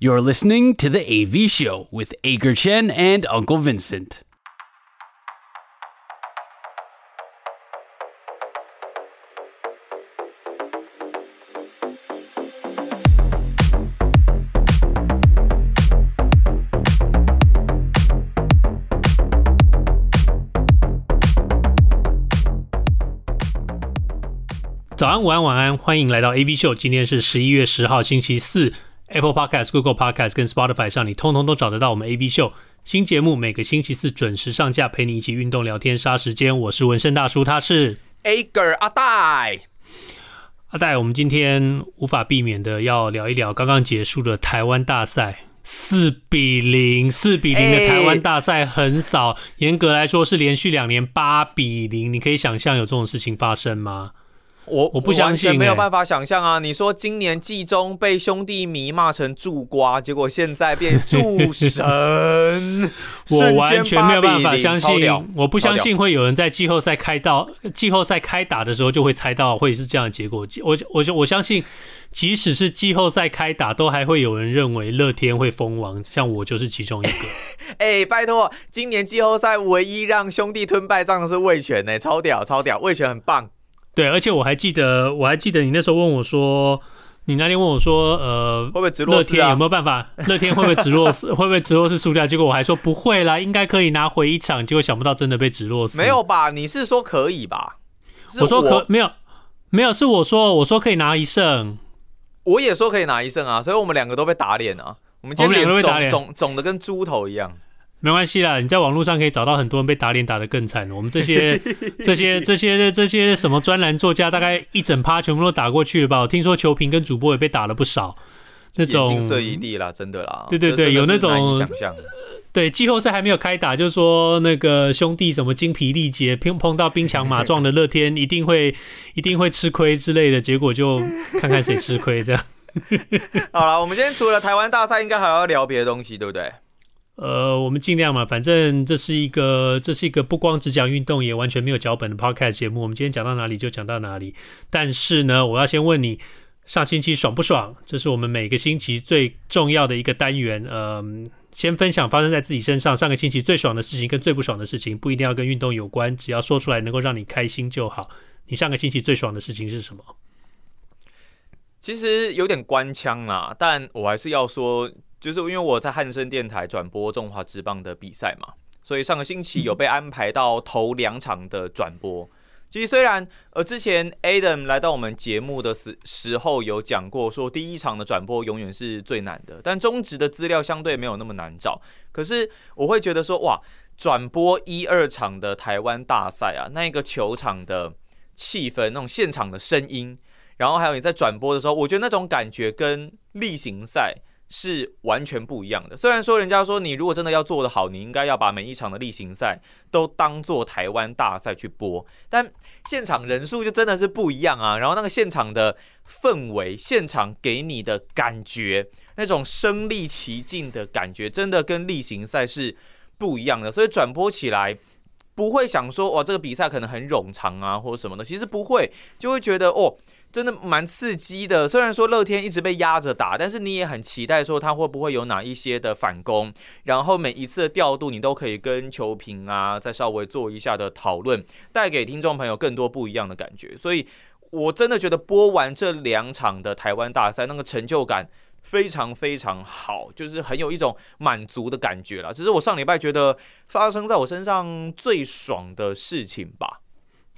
You're listening to the AV Show with Aker Chen and Uncle Vincent. 早安，午安，晚安，欢迎来到 AV 秀。今天是十一月十号，星期四。 Apple Podcast、Google Podcast 跟 Spotify 上，你通通都找得到我们 AV 秀新节目，每个星期四准时上架，陪你一起运动、聊天、杀时间。我是纹身大叔，他是 Ager 阿戴。阿戴，我们今天无法避免的要聊一聊刚刚结束的台湾大赛，四比零，四比零的台湾大赛横扫，严格来说是连续两年八比零。你可以想象有这种事情发生吗？我我不相信、欸，没有办法想象啊！你说今年季中被兄弟迷骂成助瓜，结果现在变助神，我完全没有办法相信。我不相信会有人在季后赛开到季后赛开打的时候就会猜到会是这样的结果。我我我相信，即使是季后赛开打，都还会有人认为乐天会封王，像我就是其中一个。哎、欸，拜托，今年季后赛唯一让兄弟吞败仗的是魏全呢，超屌超屌，魏全很棒。对，而且我还记得，我还记得你那时候问我说，你那天问我说，呃，会不会直落啊？乐天有没有办法？乐天会不会直落四？会不会直落是输掉？结果我还说不会啦，应该可以拿回一场。结果想不到真的被直落死。没有吧？你是说可以吧？我，我说可没有，没有，是我说我说可以拿一胜。我也说可以拿一胜啊，所以我们两个都被打脸啊。我们今天脸肿肿肿的跟猪头一样。没关系啦，你在网络上可以找到很多人被打脸打得更惨。我们这些、这些、这些、这些什么专栏作家，大概一整趴全部都打过去了吧？我听说球评跟主播也被打了不少，那种眼睛碎一地啦，真的啦。对对对，有那种想象。对，季后赛还没有开打，就是说那个兄弟什么精疲力竭，碰碰到兵强马壮的乐天，一定会 一定会吃亏之类的。结果就看看谁吃亏这样。好了，我们今天除了台湾大赛，应该还要聊别的东西，对不对？呃，我们尽量嘛，反正这是一个，这是一个不光只讲运动，也完全没有脚本的 podcast 节目。我们今天讲到哪里就讲到哪里。但是呢，我要先问你，上星期爽不爽？这是我们每个星期最重要的一个单元。呃，先分享发生在自己身上上个星期最爽的事情跟最不爽的事情，不一定要跟运动有关，只要说出来能够让你开心就好。你上个星期最爽的事情是什么？其实有点官腔啦，但我还是要说。就是因为我在汉声电台转播中华职棒的比赛嘛，所以上个星期有被安排到头两场的转播。其实虽然呃之前 Adam 来到我们节目的时时候有讲过，说第一场的转播永远是最难的，但中职的资料相对没有那么难找。可是我会觉得说，哇，转播一二场的台湾大赛啊，那个球场的气氛，那种现场的声音，然后还有你在转播的时候，我觉得那种感觉跟例行赛。是完全不一样的。虽然说人家说你如果真的要做得好，你应该要把每一场的例行赛都当做台湾大赛去播，但现场人数就真的是不一样啊。然后那个现场的氛围，现场给你的感觉，那种身临其境的感觉，真的跟例行赛是不一样的。所以转播起来不会想说哇，这个比赛可能很冗长啊，或者什么的，其实不会，就会觉得哦。真的蛮刺激的，虽然说乐天一直被压着打，但是你也很期待说他会不会有哪一些的反攻，然后每一次的调度你都可以跟球评啊再稍微做一下的讨论，带给听众朋友更多不一样的感觉。所以我真的觉得播完这两场的台湾大赛，那个成就感非常非常好，就是很有一种满足的感觉啦。只是我上礼拜觉得发生在我身上最爽的事情吧。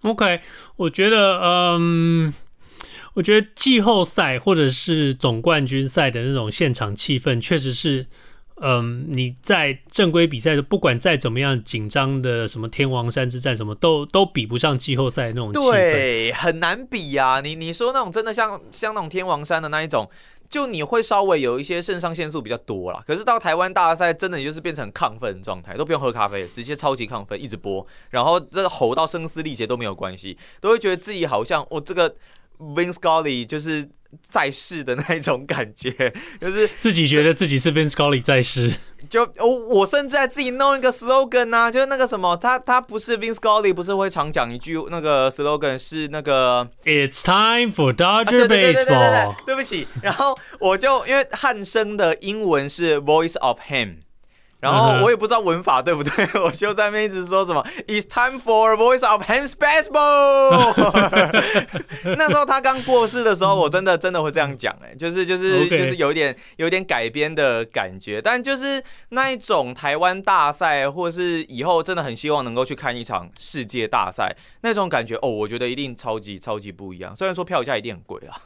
OK，我觉得嗯。我觉得季后赛或者是总冠军赛的那种现场气氛，确实是，嗯，你在正规比赛的，不管再怎么样紧张的什么天王山之战，什么都都比不上季后赛那种气氛。对，很难比呀。你你说那种真的像像那种天王山的那一种，就你会稍微有一些肾上腺素比较多啦。可是到台湾大赛，真的就是变成亢奋状态，都不用喝咖啡，直接超级亢奋，一直播，然后这吼到声嘶力竭都没有关系，都会觉得自己好像我这个。Vin Scully 就是在世的那一种感觉，就是自己觉得自己是 Vin Scully 在世。就我我甚至在自己弄一个 slogan 啊，就是那个什么，他他不是 Vin Scully，不是会常讲一句那个 slogan 是那个 It's time for Dodger、baseball。对不起，然后我就因为汉生的英文是 Voice of Him。然后我也不知道文法对不对，我就在那边一直说什么 "It's time for a Voice of Hans Baseball"。那时候他刚过世的时候，我真的真的会这样讲，哎，就是就是就是有点有点改编的感觉，但就是那一种台湾大赛，或是以后真的很希望能够去看一场世界大赛那种感觉哦，我觉得一定超级超级不一样。虽然说票价一定很贵啊。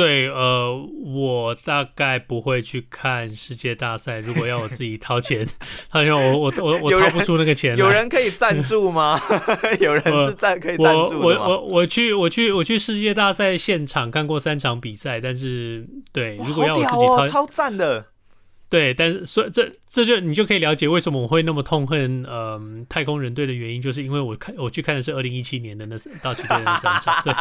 对，呃，我大概不会去看世界大赛。如果要我自己掏钱，好像我我我我掏不出那个钱。有人可以赞助吗？有人是赞可以赞助？我我我，我去我去我去世界大赛现场看过三场比赛，但是对，如果要我自己掏，哦、超赞的。对，但是所以这这就你就可以了解为什么我会那么痛恨呃太空人队的原因，就是因为我看我去看的是二零一七年的那道奇队的那三场，对，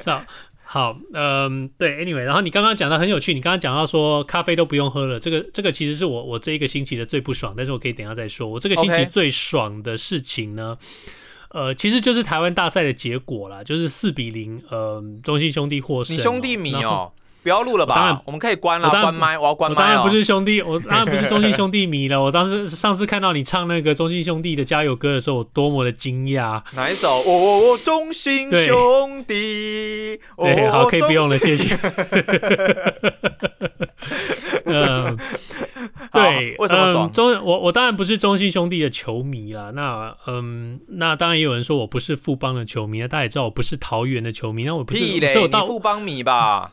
是吧？好，嗯，对，anyway，然后你刚刚讲的很有趣，你刚刚讲到说咖啡都不用喝了，这个这个其实是我我这一个星期的最不爽，但是我可以等一下再说。我这个星期最爽的事情呢，Okay. 呃，其实就是台湾大赛的结果啦，就是四比零，呃，中信兄弟获胜。你兄弟迷哦。不要录了吧，当然我们可以关了，关麦，我要关麦。我当然不是兄弟，我当然不是中信兄弟迷了。我当时上次看到你唱那个中信兄弟的加油歌的时候，我多么的惊讶。哪一首？我我我中信兄弟。对，好，可以不用了，谢谢。嗯，对，为什么爽？中我我当然不是中信兄弟的球迷啦。那嗯，那当然也有人说我不是富邦的球迷，大家也知道我不是桃园的球迷。那我不是，屁嘞，你富邦迷吧？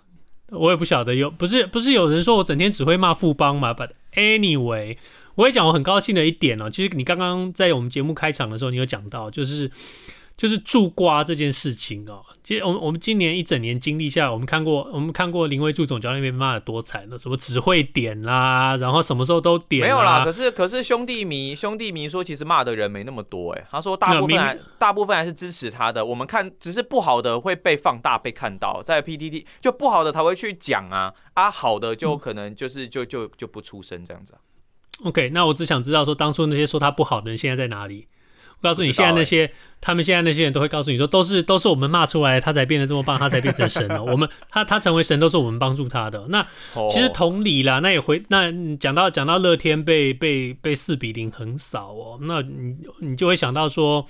我也不晓得有不是不是有人说我整天只会骂富邦嘛？But anyway，我也讲我很高兴的一点哦。其实你刚刚在我们节目开场的时候，你有讲到就是。就是助瓜这件事情哦，其实我们我们今年一整年经历下来，我们看过我们看过林威助总教练被骂的多惨了，什么只会点啦，然后什么时候都点，没有啦。可是可是兄弟迷兄弟迷说，其实骂的人没那么多哎，他说大部分还大部分还是支持他的。我们看只是不好的会被放大被看到，在 PTT 就不好的才会去讲啊啊，好的就可能就是就就就不出声这样子。OK，那我只想知道说，当初那些说他不好的人现在在哪里？告诉你，现在那些、欸、他们现在那些人都会告诉你说，都是都是我们骂出来，他才变得这么棒，他才变成神了。我们他他成为神都是我们帮助他的。那其实同理啦，那也回那讲到讲到乐天被被被四比零横扫哦，那你你就会想到说。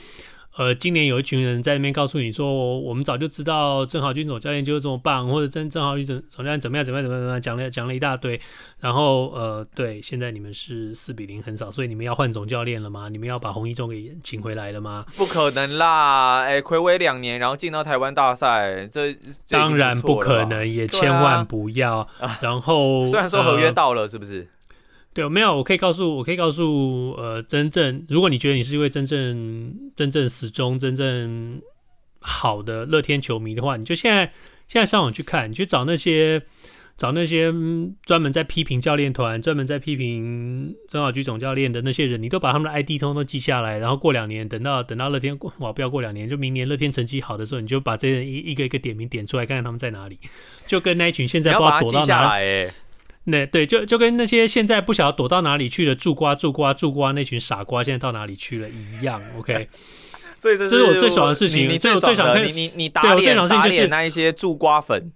呃，今年有一群人在那边告诉你说，我们早就知道郑豪军总教练就是这么棒，或者郑郑豪军总总教练怎么样怎么样怎么样怎么样，讲了讲了一大堆。然后呃，对，现在你们是四比零横扫，所以你们要换总教练了吗？你们要把洪一中给请回来了吗？不可能啦！哎，暌违两年，然后进到台湾大赛，这，这当然不可能，也千万不要。啊、然后 虽然说合约到了，是不是？对，没有，我可以告诉，我可以告诉，呃，真正，如果你觉得你是一位真正、真正始终、真正好的乐天球迷的话，你就现在现在上网去看，你去找那些找那些专门在批评教练团、专门在批评曾小菊总教练的那些人，你都把他们的 ID 通通记下来，然后过两年，等到等到乐天哇，不要过两年，就明年乐天成绩好的时候，你就把这些人一一个一个点名点出来，看看他们在哪里，就跟那一群现在不知道躲到哪里。那对，就就跟那些现在不晓得躲到哪里去的，助瓜助瓜助瓜那群傻瓜，现在到哪里去了一样。OK，所以这是，这是我最爽的事情。你最爽的，你你你打脸打脸那一些助瓜粉。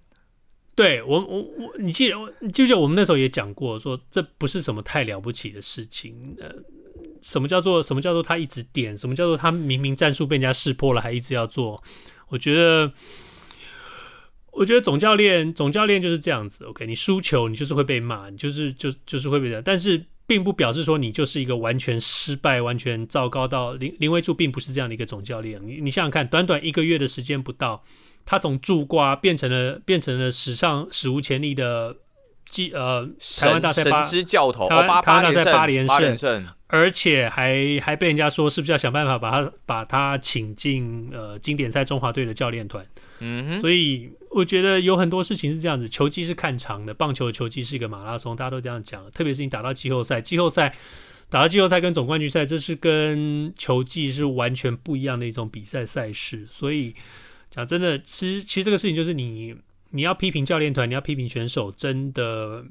对我我我，你记得你记不记得我们那时候也讲过，说这不是什么太了不起的事情。呃，什么叫做什么叫做他一直点？什么叫做他明明战术被人家识破了，还一直要做？我觉得。我觉得总教练，总教练就是这样子。OK，你输球，你就是会被骂，你就是就就是会被这样。但是，并不表示说你就是一个完全失败、完全糟糕到林林威柱，并不是这样的一个总教练。你你想想看，短短一个月的时间不到，他从助瓜变成了变成了史上史无前例的。呃，台湾大赛八支教头，台湾台湾大赛八连胜，胜而且还还被人家说是不是要想办法把他把他请进呃经典赛中华队的教练团？嗯哼，所以我觉得有很多事情是这样子，球技是看长的，棒球的球技是一个马拉松，大家都这样讲。特别是你打到季后赛，季后赛打到季后赛跟总冠军赛，这是跟球技是完全不一样的一种比赛赛事，所以。讲真的，其实其实这个事情就是你你要批评教练团，你要批评选手，真的。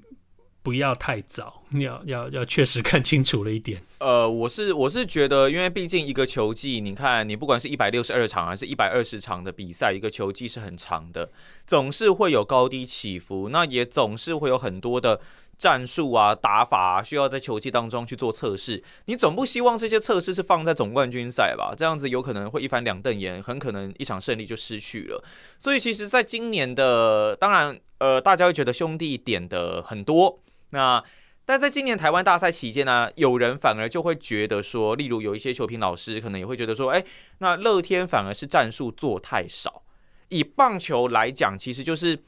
不要太早，要要要确实看清楚了一点。呃，我是我是觉得，因为毕竟一个球季，你看你不管是一百六十二场还是一百二十场的比赛，一个球季是很长的，总是会有高低起伏，那也总是会有很多的战术啊、打法，需要在球季当中去做测试。你总不希望这些测试是放在总冠军赛吧？这样子有可能会一翻两瞪眼，很可能一场胜利就失去了。所以其实，在今年的，当然，呃，大家会觉得兄弟点的很多。那，但在今年台湾大赛期间呢，有人反而就会觉得说，例如有一些球评老师可能也会觉得说，哎，那乐天反而是战术做太少。以棒球来讲，其实就是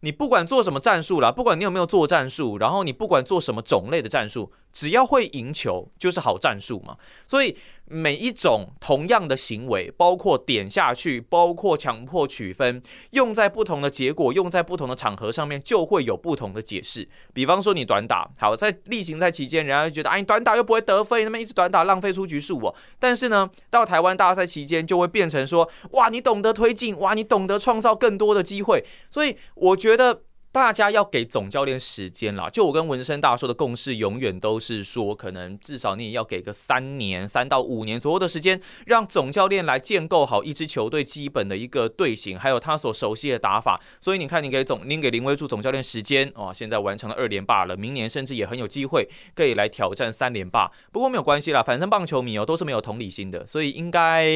你不管做什么战术啦，不管你有没有做战术，然后你不管做什么种类的战术，只要会赢球就是好战术嘛。所以。每一种同样的行为，包括点下去，包括强迫取分，用在不同的结果，用在不同的场合上面，就会有不同的解释。比方说，你短打，好，在例行赛期间，人家就觉得，哎，你短打又不会得分，那么一直短打浪费出局数哦。但是呢，到台湾大赛期间，就会变成说，哇，你懂得推进，哇，你懂得创造更多的机会。所以，我觉得。大家要给总教练时间啦，就我跟文生大叔的共识，永远都是说，可能至少你也要给个三年、三到五年左右的时间，让总教练来建构好一支球队基本的一个队形，还有他所熟悉的打法。所以你看，你给总，您给林威助总教练时间哦，现在完成了二连霸了，明年甚至也很有机会可以来挑战三连霸。不过没有关系啦，反正棒球迷哦都是没有同理心的，所以应该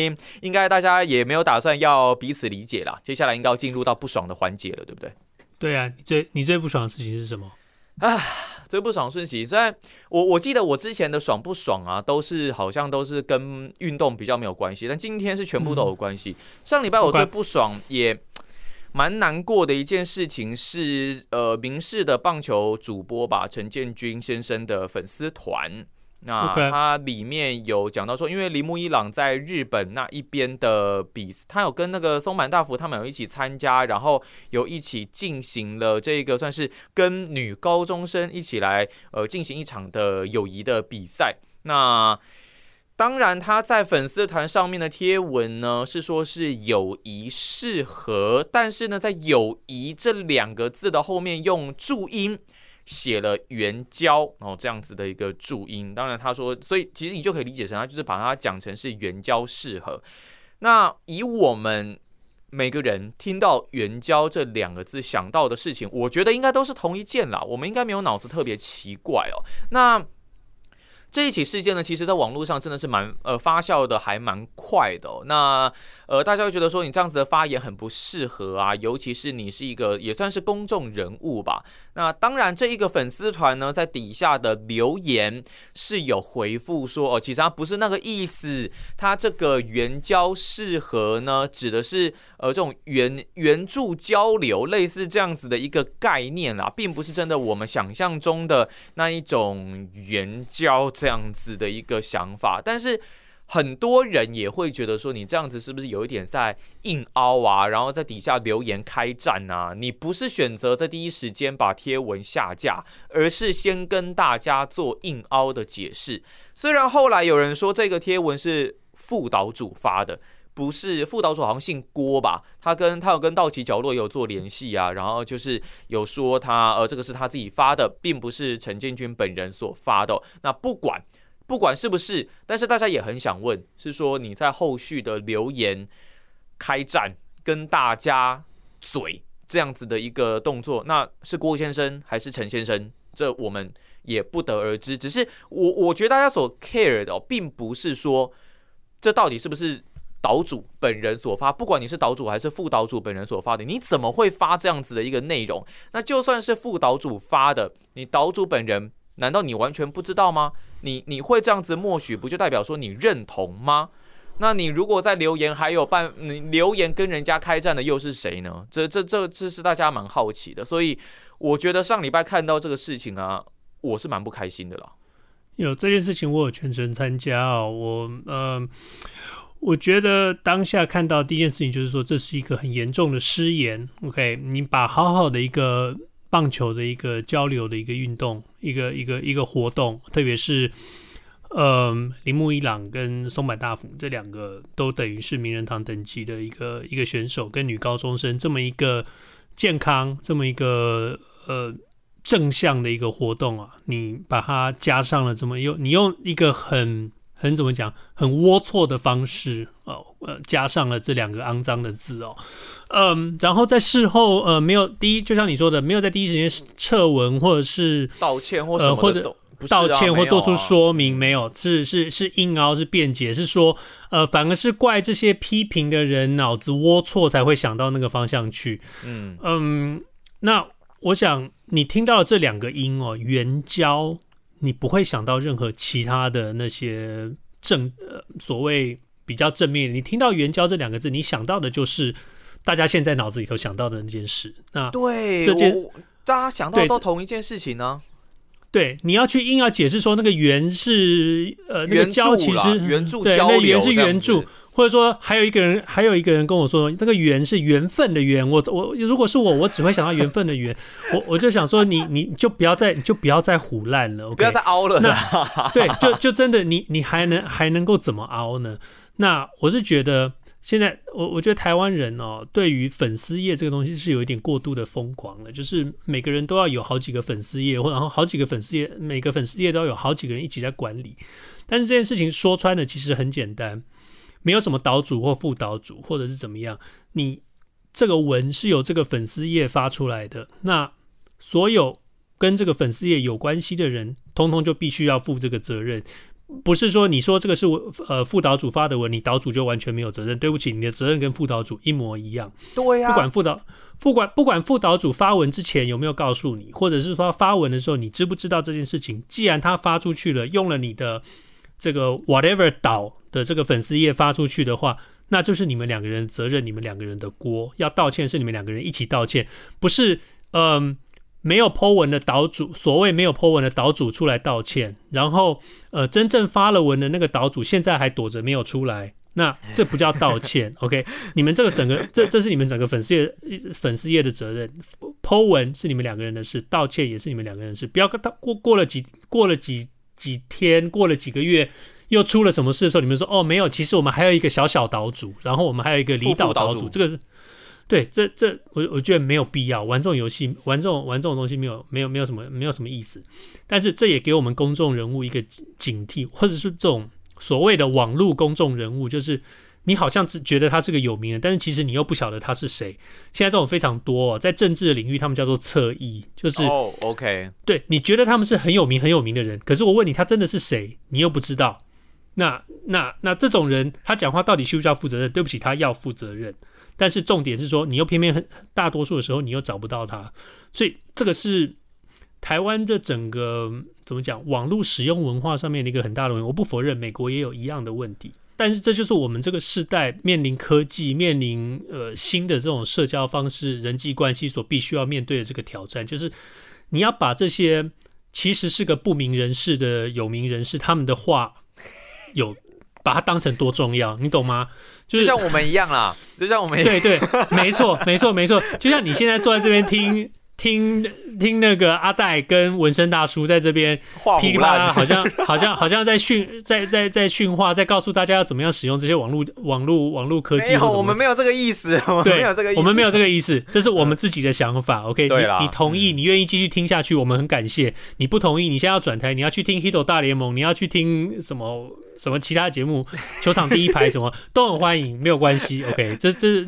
应该大家也没有打算要彼此理解啦。接下来应该要进入到不爽的环节了，对不对？对啊，你最你最不爽的事情是什么？啊，最不爽的事情，虽然我我记得我之前的爽不爽啊，都是好像都是跟运动比较没有关系，但今天是全部都有关系。嗯、上礼拜我最不爽也蛮难过的一件事情是，呃，明视的棒球主播吧，陈建军先生的粉丝团。那他里面有讲到说，因为铃木一朗在日本那一边的比，他有跟那个松坂大辅他们有一起参加，然后有一起进行了这个算是跟女高中生一起来呃进行一场的友谊的比赛。那当然他在粉丝团上面的贴文呢是说是友谊适合，但是呢在友谊这两个字的后面用注音。写了援交哦，这样子的一个注音，当然他说，所以其实你就可以理解成他就是把它讲成是圆交适合。那以我们每个人听到圆交这两个字想到的事情，我觉得应该都是同一件啦，我们应该没有脑子特别奇怪哦。那。这一起事件呢，其实在网络上真的是蛮呃发酵的，还蛮快的。那呃，大家会觉得说你这样子的发言很不适合啊，尤其是你是一个也算是公众人物吧。那当然，这一个粉丝团呢，在底下的留言是有回复说哦，其实他不是那个意思，他这个援交适合呢，指的是呃这种援援助交流，类似这样子的一个概念啦，并不是真的我们想象中的那一种援交。这样子的一个想法，但是很多人也会觉得说，你这样子是不是有一点在硬凹啊？然后在底下留言开战啊？你不是选择在第一时间把贴文下架，而是先跟大家做硬凹的解释。虽然后来有人说这个贴文是副岛主发的，不是副岛主好像姓郭吧？他跟他有跟道奇角落有做联系啊，然后就是有说他呃这个是他自己发的，并不是陈建军本人所发的。那不管不管是不是，但是大家也很想问，是说你在后续的留言开战跟大家嘴这样子的一个动作，那是郭先生还是陈先生？这我们也不得而知。只是我我觉得大家所 care 的哦，并不是说这到底是不是。岛主本人所发，不管你是岛主还是副岛主本人所发的，你怎么会发这样子的一个内容？那就算是副岛主发的，你岛主本人难道你完全不知道吗？你你会这样子默许，不就代表说你认同吗？那你如果在留言还有办，你留言跟人家开战的又是谁呢？这这这这是大家蛮好奇的，所以我觉得上礼拜看到这个事情啊，我是蛮不开心的了。有这件事情，我有全程参加哦，我嗯。我觉得当下看到第一件事情就是说，这是一个很严重的失言。OK，你把好好的一个棒球的一个交流的一个运动，一个一个一个活动，特别是呃，铃木一朗跟松坂大辅这两个都等于是名人堂等级的一个一个选手，跟女高中生这么一个健康，这么一个呃正向的一个活动啊，你把它加上了这么用，你用一个很很怎么讲，很龌龊的方式哦，呃，加上了这两个肮脏的字哦，嗯，然后在事后呃没有第一，就像你说的，没有在第一时间撤文或者是道歉或呃、或者。道歉或做出说明没有，是是是硬凹是辩解，是说呃，反而是怪这些批评的人脑子龌龊才会想到那个方向去。嗯嗯，那我想你听到这两个音哦，援交，你不会想到任何其他的那些正呃所谓比较正面。你听到援交这两个字，你想到的就是大家现在脑子里头想到的那件事。那对，这件大家想到都同一件事情呢。对，你要去硬要解释说那个援是呃那个交其实援助对，那援是援助，或者说还有一个人还有一个人跟我说那个缘是缘分的缘，我我如果是我，我只会想到缘分的缘，我我就想说你你就不要再你就不要再胡烂了，okay? 不要再凹了。那对，就就真的你你还能还能够怎么凹呢？那我是觉得。现在我我觉得台湾人哦，对于粉丝业这个东西是有一点过度的疯狂了，就是每个人都要有好几个粉丝业，或然后好几个粉丝业，每个粉丝业都要有好几个人一起在管理。但是这件事情说穿了，其实很简单，没有什么岛主或副岛主，或者是怎么样，你这个文是由这个粉丝页发出来的，那所有跟这个粉丝页有关系的人，通通就必须要负这个责任。不是说你说这个是我呃副岛主发的文，你岛主就完全没有责任。对不起，你的责任跟副岛主一模一样。对呀、啊，不管副岛不管不管副岛主发文之前有没有告诉你，或者是说发文的时候你知不知道这件事情？既然他发出去了，用了你的这个 whatever 岛的这个粉丝页发出去的话，那就是你们两个人责任，你们两个人的锅。要道歉是你们两个人一起道歉，不是嗯。呃没有 po 文的岛主，所谓没有 po 文的岛主出来道歉，然后呃，真正发了文的那个岛主现在还躲着没有出来，那这不叫道歉，OK？你们这个整个这这是你们整个粉丝页粉丝页的责任，po 文是你们两个人的事，道歉也是你们两个人的事，不要过过过了几过了几几天，过了几个月又出了什么事的时候，你们说哦没有，其实我们还有一个小小岛主，然后我们还有一个离岛岛主，这个是。对，这这我我觉得没有必要玩这种游戏，玩这种玩这种东西没有没有没有什么没有什么意思。但是这也给我们公众人物一个警惕，或者是这种所谓的网络公众人物，就是你好像只觉得他是个有名人，但是其实你又不晓得他是谁。现在这种非常多，哦，在政治的领域，他们叫做侧翼，就是哦，OK，对，你觉得他们是很有名很有名的人，可是我问你，他真的是谁？你又不知道。那那那这种人，他讲话到底需不需要负责任？对不起，他要负责任。但是重点是说，你又偏偏很大多数的时候，你又找不到他，所以这个是台湾这整个怎么讲网络使用文化上面的一个很大的问题。我不否认美国也有一样的问题，但是这就是我们这个时代面临科技、面临呃新的这种社交方式、人际关系所必须要面对的这个挑战，就是你要把这些其实是个不明人士的有名人士他们的话有。把它当成多重要，你懂吗？就是、就像我们一样啦，就像我们一样对对，没错没错没错，就像你现在坐在这边听听听那个阿戴跟纹身大叔在这边噼里啪啦，好像好像好像在训在在在训话，在告诉大家要怎么样使用这些网络网络网络科技。没有，我们没有这个意思，我们没有这个意思，我们没有这个意思，这是我们自己的想法。OK，你你同意，你愿意继续听下去，我们很感谢。你不同意，你现在要转台，你要去听《Hito 大联盟》，你要去听什么？什么其他节目，球场第一排什么 都很欢迎，没有关系。OK，这这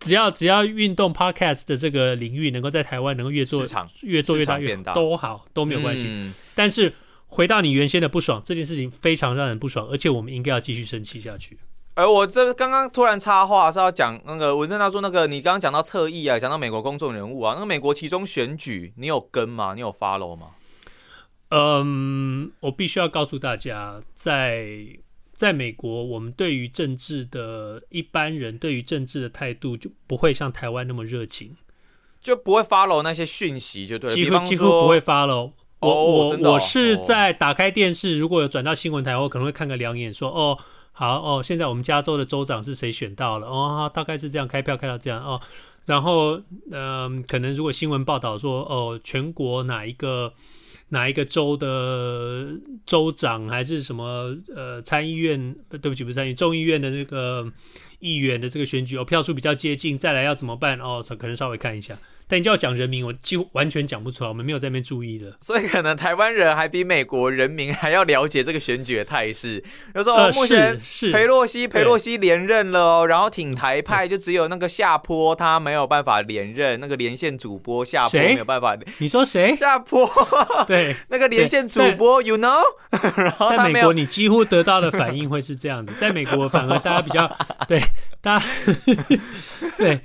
只要只要运动 Podcast 的这个领域能够在台湾能够越做越做越大越大都好，都没有关系。嗯、但是回到你原先的不爽，这件事情非常让人不爽，而且我们应该要继续生气下去。而我这刚刚突然插话是要讲那个文正大叔那个，你刚刚讲到侧翼啊，讲到美国公众人物啊，那个美国其中选举，你有跟吗？你有 follow 吗？嗯，我必须要告诉大家，在在美国，我们对于政治的一般人对于政治的态度就不会像台湾那么热情，就不会 follow 那些讯息，就对，几乎几乎不会 follow。我、哦、我、哦、我是在打开电视，如果有转到新闻台，我可能会看个两眼，说哦好哦，现在我们加州的州长是谁选到了？哦，大概是这样，开票开到这样哦。然后嗯、呃，可能如果新闻报道说哦，全国哪一个。哪一个州的州长还是什么呃参议院，对不起，不是参议众议院的那个议员的这个选举，哦，票数比较接近，再来要怎么办？哦，可能稍微看一下。但你就要讲人名，我几乎完全讲不出来，我们没有在那边注意的。所以可能台湾人还比美国人民还要了解这个选举的态势。有时候目前裴洛西裴洛西连任了哦，然后挺台派就只有那个下坡他没有办法连任，那个连线主播下坡没有办法。你说谁？下坡？对，那个连线主播，you know？然后在美国你几乎得到的反应会是这样子，在美国反而大家比较对大家对。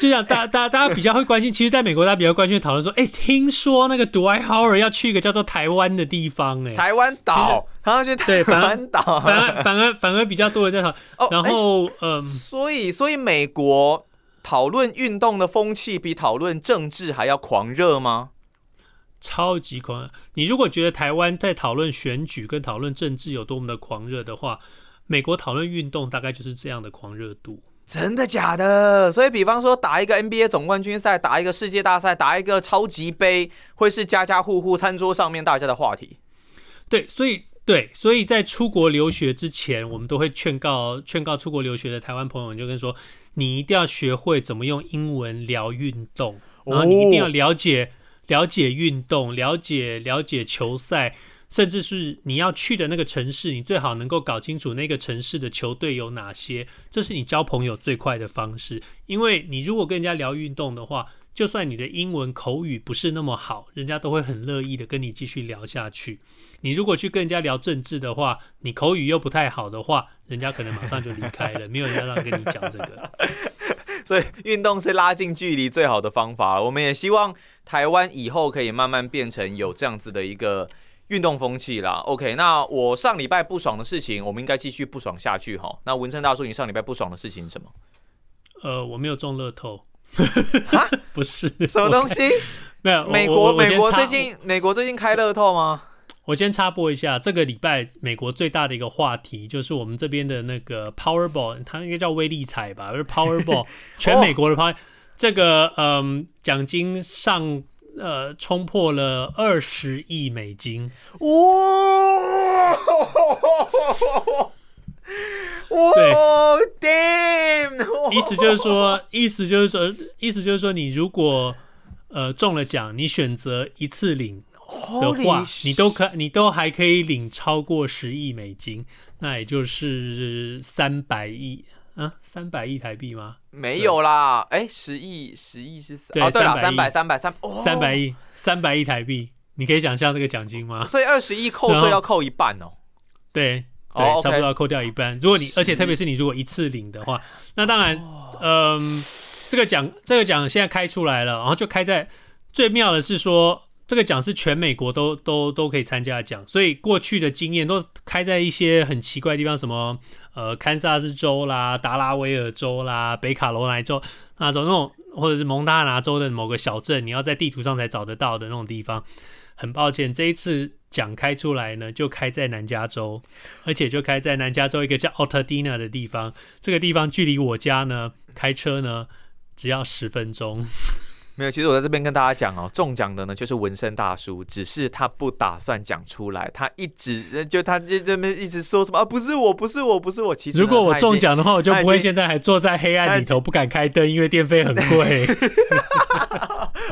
就像大大大家比较会关心，其实在美国大家比较关心讨论说，哎、欸，听说那个 Dwight Howard 要去一个叫做台湾的地方、欸，哎，台湾岛，他要去台湾岛，反而反而反而比较多人在讨论。哦，然后，嗯、所以所以美国讨论运动的风气比讨论政治还要狂热吗？超级狂热！你如果觉得台湾在讨论选举跟讨论政治有多么的狂热的话，美国讨论运动大概就是这样的狂热度。真的假的？所以，比方说打一个 NBA 总冠军赛，打一个世界大赛，打一个超级杯，会是家家户户餐桌上面大家的话题。对，所以对，所以在出国留学之前，我们都会劝告劝告出国留学的台湾朋友们，就跟说，你一定要学会怎么用英文聊运动，然后你一定要了解了解运动，了解了解球赛。甚至是你要去的那个城市，你最好能够搞清楚那个城市的球队有哪些，这是你交朋友最快的方式。因为你如果跟人家聊运动的话，就算你的英文口语不是那么好，人家都会很乐意的跟你继续聊下去。你如果去跟人家聊政治的话，你口语又不太好的话，人家可能马上就离开了，没有人要让跟你讲这个。所以运动是拉近距离最好的方法。我们也希望台湾以后可以慢慢变成有这样子的一个。运动风气啦，OK，那我上礼拜不爽的事情，我们应该继续不爽下去哈。那文森大叔，你上礼拜不爽的事情是什么？呃，我没有中乐透。啊？不是，什么东西？没有。美国，美国最近，美国最近开乐透吗？我先插播一下，这个礼拜美国最大的一个话题就是我们这边的那个 Powerball，它应该叫威力彩吧，就是 Powerball，全美国的 Power，、哦、这个嗯，奖金上。呃，冲破了二十亿美金，哇！对，damn！意思就是说，意思就是说，意思就是说，你如果呃中了奖，你选择一次领的话，你都可，你都还可以领超过十亿美金，那也就是三百亿。啊，三百亿台币吗？没有啦，哎，十亿，十亿是三，哦，对了，三百，三百，三，三百亿，三百亿台币，你可以想象这个奖金吗？所以二十亿扣税要扣一半哦。对，对，差不多要扣掉一半。如果你，而且特别是你如果一次领的话，那当然，嗯，这个奖，这个奖现在开出来了，然后就开在最妙的是说。这个奖是全美国都都都可以参加的奖，所以过去的经验都开在一些很奇怪的地方，什么呃，堪萨斯州啦、达拉维尔州啦、北卡罗来州那种那种，或者是蒙大拿州的某个小镇，你要在地图上才找得到的那种地方。很抱歉，这一次奖开出来呢，就开在南加州，而且就开在南加州一个叫 Altadena 的地方。这个地方距离我家呢，开车呢只要十分钟。没有，其实我在这边跟大家讲哦，中奖的呢就是纹身大叔，只是他不打算讲出来，他一直就他就这边一直说什么啊，不是我，不是我，不是我。其实如果我中奖的话，我就不会现在还坐在黑暗里头不敢开灯，因为电费很贵。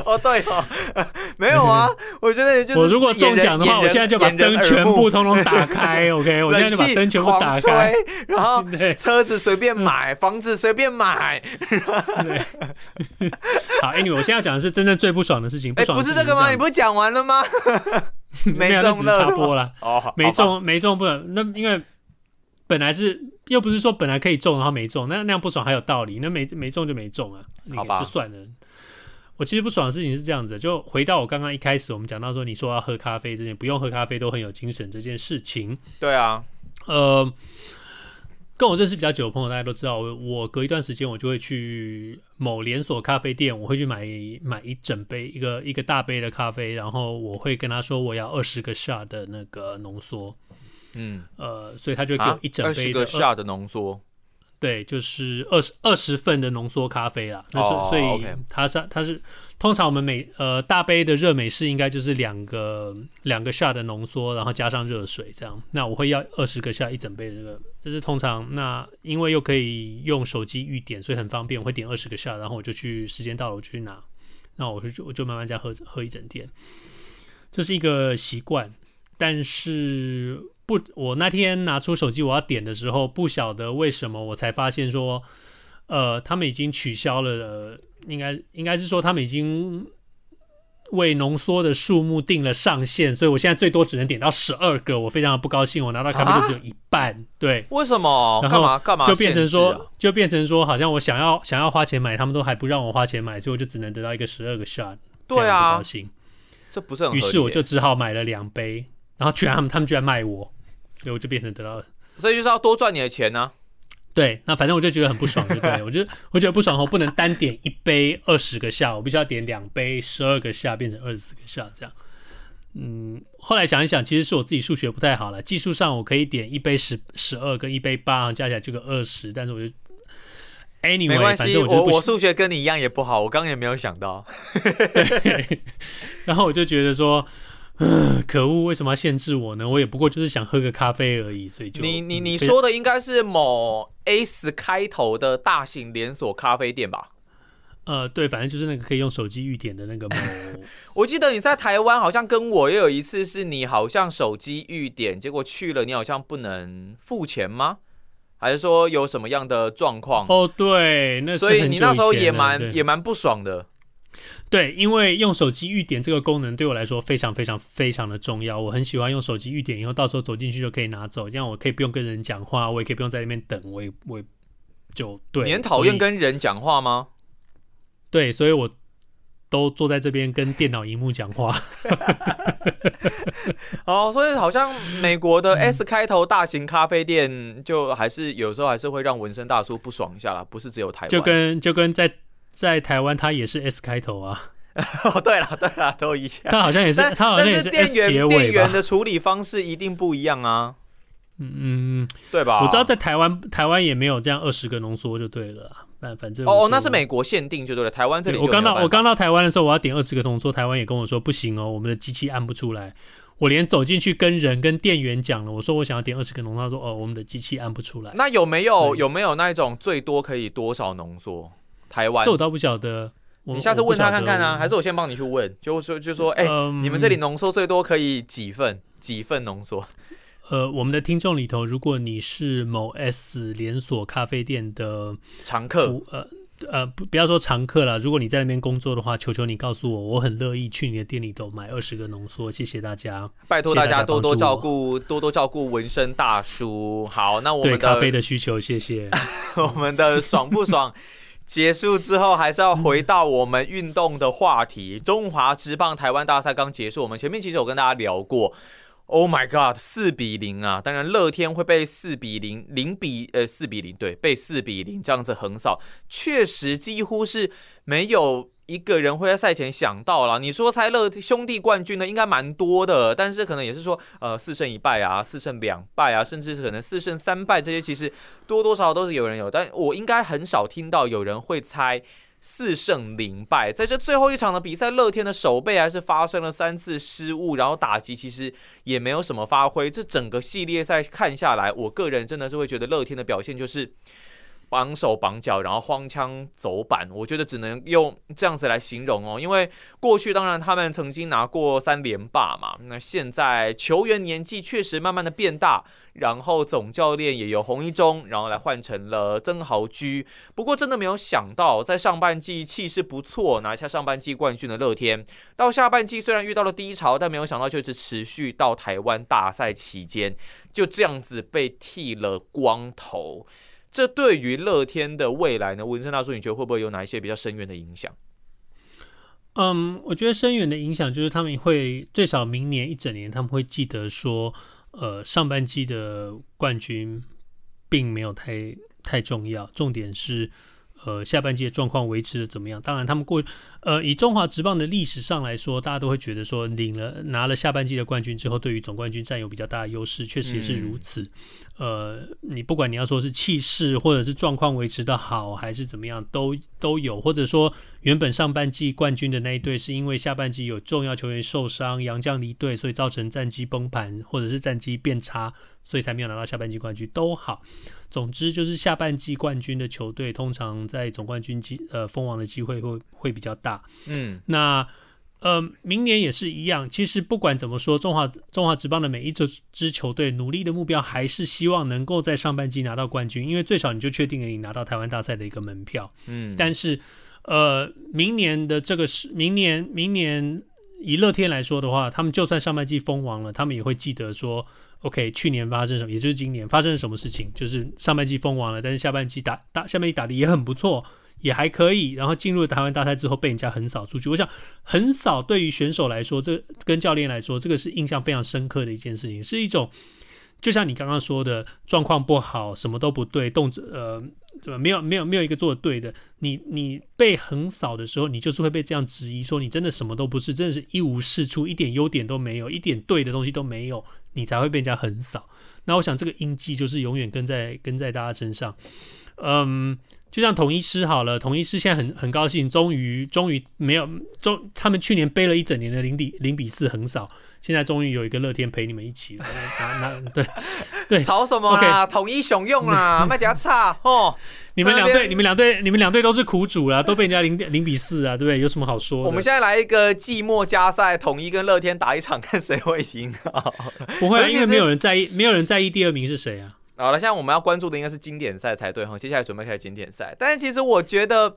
哦，对哦，没有啊，我觉得就是我如果中奖的话，我现在就把灯全部通通打开，OK，我现在就把灯全部打开，然后车子随便买，房子随便买。对，好，Anyway，我现在讲的是真正最不爽的事情。哎，不是这个吗？你不是讲完了吗？没中了，插播了。哦，没中，没中不能。那因为本来是又不是说本来可以中，然后没中，那那样不爽还有道理。那没没中就没中啊，好吧，就算了。我其实不爽的事情是这样子，就回到我刚刚一开始我们讲到说，你说要喝咖啡这件，不用喝咖啡都很有精神这件事情。对啊，呃，跟我认识比较久的朋友，大家都知道，我我隔一段时间我就会去某连锁咖啡店，我会去买买一整杯一个一个大杯的咖啡，然后我会跟他说我要二十个 shot 的那个浓缩。嗯，呃，所以他就会给我一整杯的二十个 shot 的浓缩。对，就是二十二十份的浓缩咖啡啦。那是、oh, 所以它是它是通常我们每呃大杯的热美式应该就是两个两个 shot 的浓缩，然后加上热水这样。那我会要二十个 shot 一整杯的这个，这是通常。那因为又可以用手机预点，所以很方便。我会点二十个 shot，然后我就去时间到了我就去拿，那我就我就慢慢这样喝喝一整天。这是一个习惯，但是。不，我那天拿出手机我要点的时候，不晓得为什么，我才发现说，呃，他们已经取消了，呃、应该应该是说他们已经为浓缩的数目定了上限，所以我现在最多只能点到十二个，我非常的不高兴，我拿到咖啡就只有一半，对，为什么？干嘛？干嘛？就变成说，就变成说，好像我想要想要花钱买，他们都还不让我花钱买，所以我就只能得到一个十二个 shot，对啊，不高兴，这不是很，于是我就只好买了两杯，然后居然他们他们居然卖我。所以我就变成得到了，所以就是要多赚你的钱呢、啊。对，那反正我就觉得很不爽，就对了。我就我觉得不爽后，不能单点一杯二十个下，我必须要点两杯十二个下，变成二十四个下这样。嗯，后来想一想，其实是我自己数学不太好了。技术上我可以点一杯十十二跟一杯八，加起来就个二十，但是我就 anyway，没关系，我我数学跟你一样也不好，我刚刚也没有想到。对，然后我就觉得说。嗯，可恶！为什么要限制我呢？我也不过就是想喝个咖啡而已，所以就你你你说的应该是某 S 开头的大型连锁咖啡店吧？呃，对，反正就是那个可以用手机预点的那个某。我记得你在台湾好像跟我也有一次，是你好像手机预点，结果去了你好像不能付钱吗？还是说有什么样的状况？哦，对，那所以你那时候也蛮也蛮不爽的。对，因为用手机预点这个功能对我来说非常非常非常的重要。我很喜欢用手机预点，以后到时候走进去就可以拿走，这样我可以不用跟人讲话，我也可以不用在那边等，我也我也就对。你很讨厌跟人讲话吗？对，所以我都坐在这边跟电脑荧幕讲话。哦，所以好像美国的 S 开头大型咖啡店，就还是有时候还是会让纹身大叔不爽一下啦，不是只有台湾，就跟就跟在。在台湾，它也是 S 开头啊。哦，对了，对了，都一样。它好像也是，它好像也是 S 结尾吧。店员的处理方式一定不一样啊。嗯嗯，对吧？我知道在台湾，台湾也没有这样二十个浓缩就对了。反反正哦，那是美国限定就对了。台湾这里，我刚到我刚到台湾的时候，我要点二十个浓缩，台湾也跟我说不行哦，我们的机器按不出来。我连走进去跟人跟店员讲了，我说我想要点二十个浓缩，他说哦，我们的机器按不出来。那有没有有没有那一种最多可以多少浓缩？台湾这我倒不晓得，你下次问他看看啊，还是我先帮你去问？就说就说，哎、欸，嗯、你们这里浓缩最多可以几份？几份浓缩？呃，我们的听众里头，如果你是某 S 连锁咖啡店的常客，呃呃，不不要说常客了，如果你在那边工作的话，求求你告诉我，我很乐意去你的店里头买二十个浓缩，谢谢大家，拜托大家多多照顾，多多照顾纹身大叔。好，那我们的对咖啡的需求，谢谢 我们的爽不爽？结束之后，还是要回到我们运动的话题。中华职棒台湾大赛刚结束，我们前面其实有跟大家聊过。Oh my God，四比零啊！当然，乐天会被四比零、零比呃四比零，对，被四比零这样子横扫，确实几乎是没有。一个人会在赛前想到了，你说猜乐兄弟冠军的应该蛮多的，但是可能也是说，呃，四胜一败啊，四胜两败啊，甚至是可能四胜三败这些，其实多多少少都是有人有，但我应该很少听到有人会猜四胜零败。在这最后一场的比赛，乐天的守备还是发生了三次失误，然后打击其实也没有什么发挥。这整个系列赛看下来，我个人真的是会觉得乐天的表现就是。绑手绑脚，然后荒腔走板，我觉得只能用这样子来形容哦。因为过去当然他们曾经拿过三连霸嘛，那现在球员年纪确实慢慢的变大，然后总教练也由洪一中，然后来换成了曾豪居。不过真的没有想到，在上半季气势不错，拿下上半季冠军的乐天，到下半季虽然遇到了低潮，但没有想到就一直持续到台湾大赛期间，就这样子被剃了光头。这对于乐天的未来呢，文森大叔，你觉得会不会有哪一些比较深远的影响？嗯，我觉得深远的影响就是他们会最少明年一整年，他们会记得说，呃，上半季的冠军并没有太太重要，重点是，呃下半季的状况维持的怎么样？当然，他们过呃以中华职棒的历史上来说，大家都会觉得说领了拿了下半季的冠军之后，对于总冠军占有比较大的优势，确实也是如此。呃，你不管你要说是气势，或者是状况维持的好，还是怎么样，都都有。或者说，原本上半季冠军的那一队，是因为下半季有重要球员受伤、洋将离队，所以造成战绩崩盘，或者是战绩变差，所以才没有拿到下半季冠军，都好。总之，就是下半季冠军的球队，通常在总冠军机呃封王的机会会会比较大。嗯，那。呃，明年也是一样。其实不管怎么说，中华中华职棒的每一支支球队努力的目标还是希望能够在上半季拿到冠军，因为最少你就确定了你拿到台湾大赛的一个门票。嗯，但是呃，明年的这个是明年明年以乐天来说的话，他们就算上半季封王了，他们也会记得说，OK，去年发生什么，也就是今年发生了什么事情，就是上半季封王了，但是下半季打打下半季打得也很不错。也还可以，然后进入了台湾大赛之后被人家横扫出去。我想横扫对于选手来说，这跟教练来说，这个是印象非常深刻的一件事情，是一种就像你刚刚说的，状况不好，什么都不对，动作呃怎么没有没有没有一个做的对的。你你被横扫的时候，你就是会被这样质疑，说你真的什么都不是，真的是一无是处，一点优点都没有，一点对的东西都没有，你才会被人家横扫。那我想这个印记就是永远跟在跟在大家身上，嗯。就像统一狮好了，统一狮现在很很高兴，终于终于没有终，他们去年背了一整年的零比零比四横扫，现在终于有一个乐天陪你们一起了。那那对 对，吵什么啊？Okay, 统一雄用啊，卖点差哦。你们两队，你们两队，你们两队都是苦主啦，都被人家零零比四啊，对不对？有什么好说的？我们现在来一个季末加赛，统一跟乐天打一场，看谁会赢。不会，因为没有人在意，没有人在意第二名是谁啊。好了，现在我们要关注的应该是经典赛才对哈。接下来准备开始经典赛，但是其实我觉得，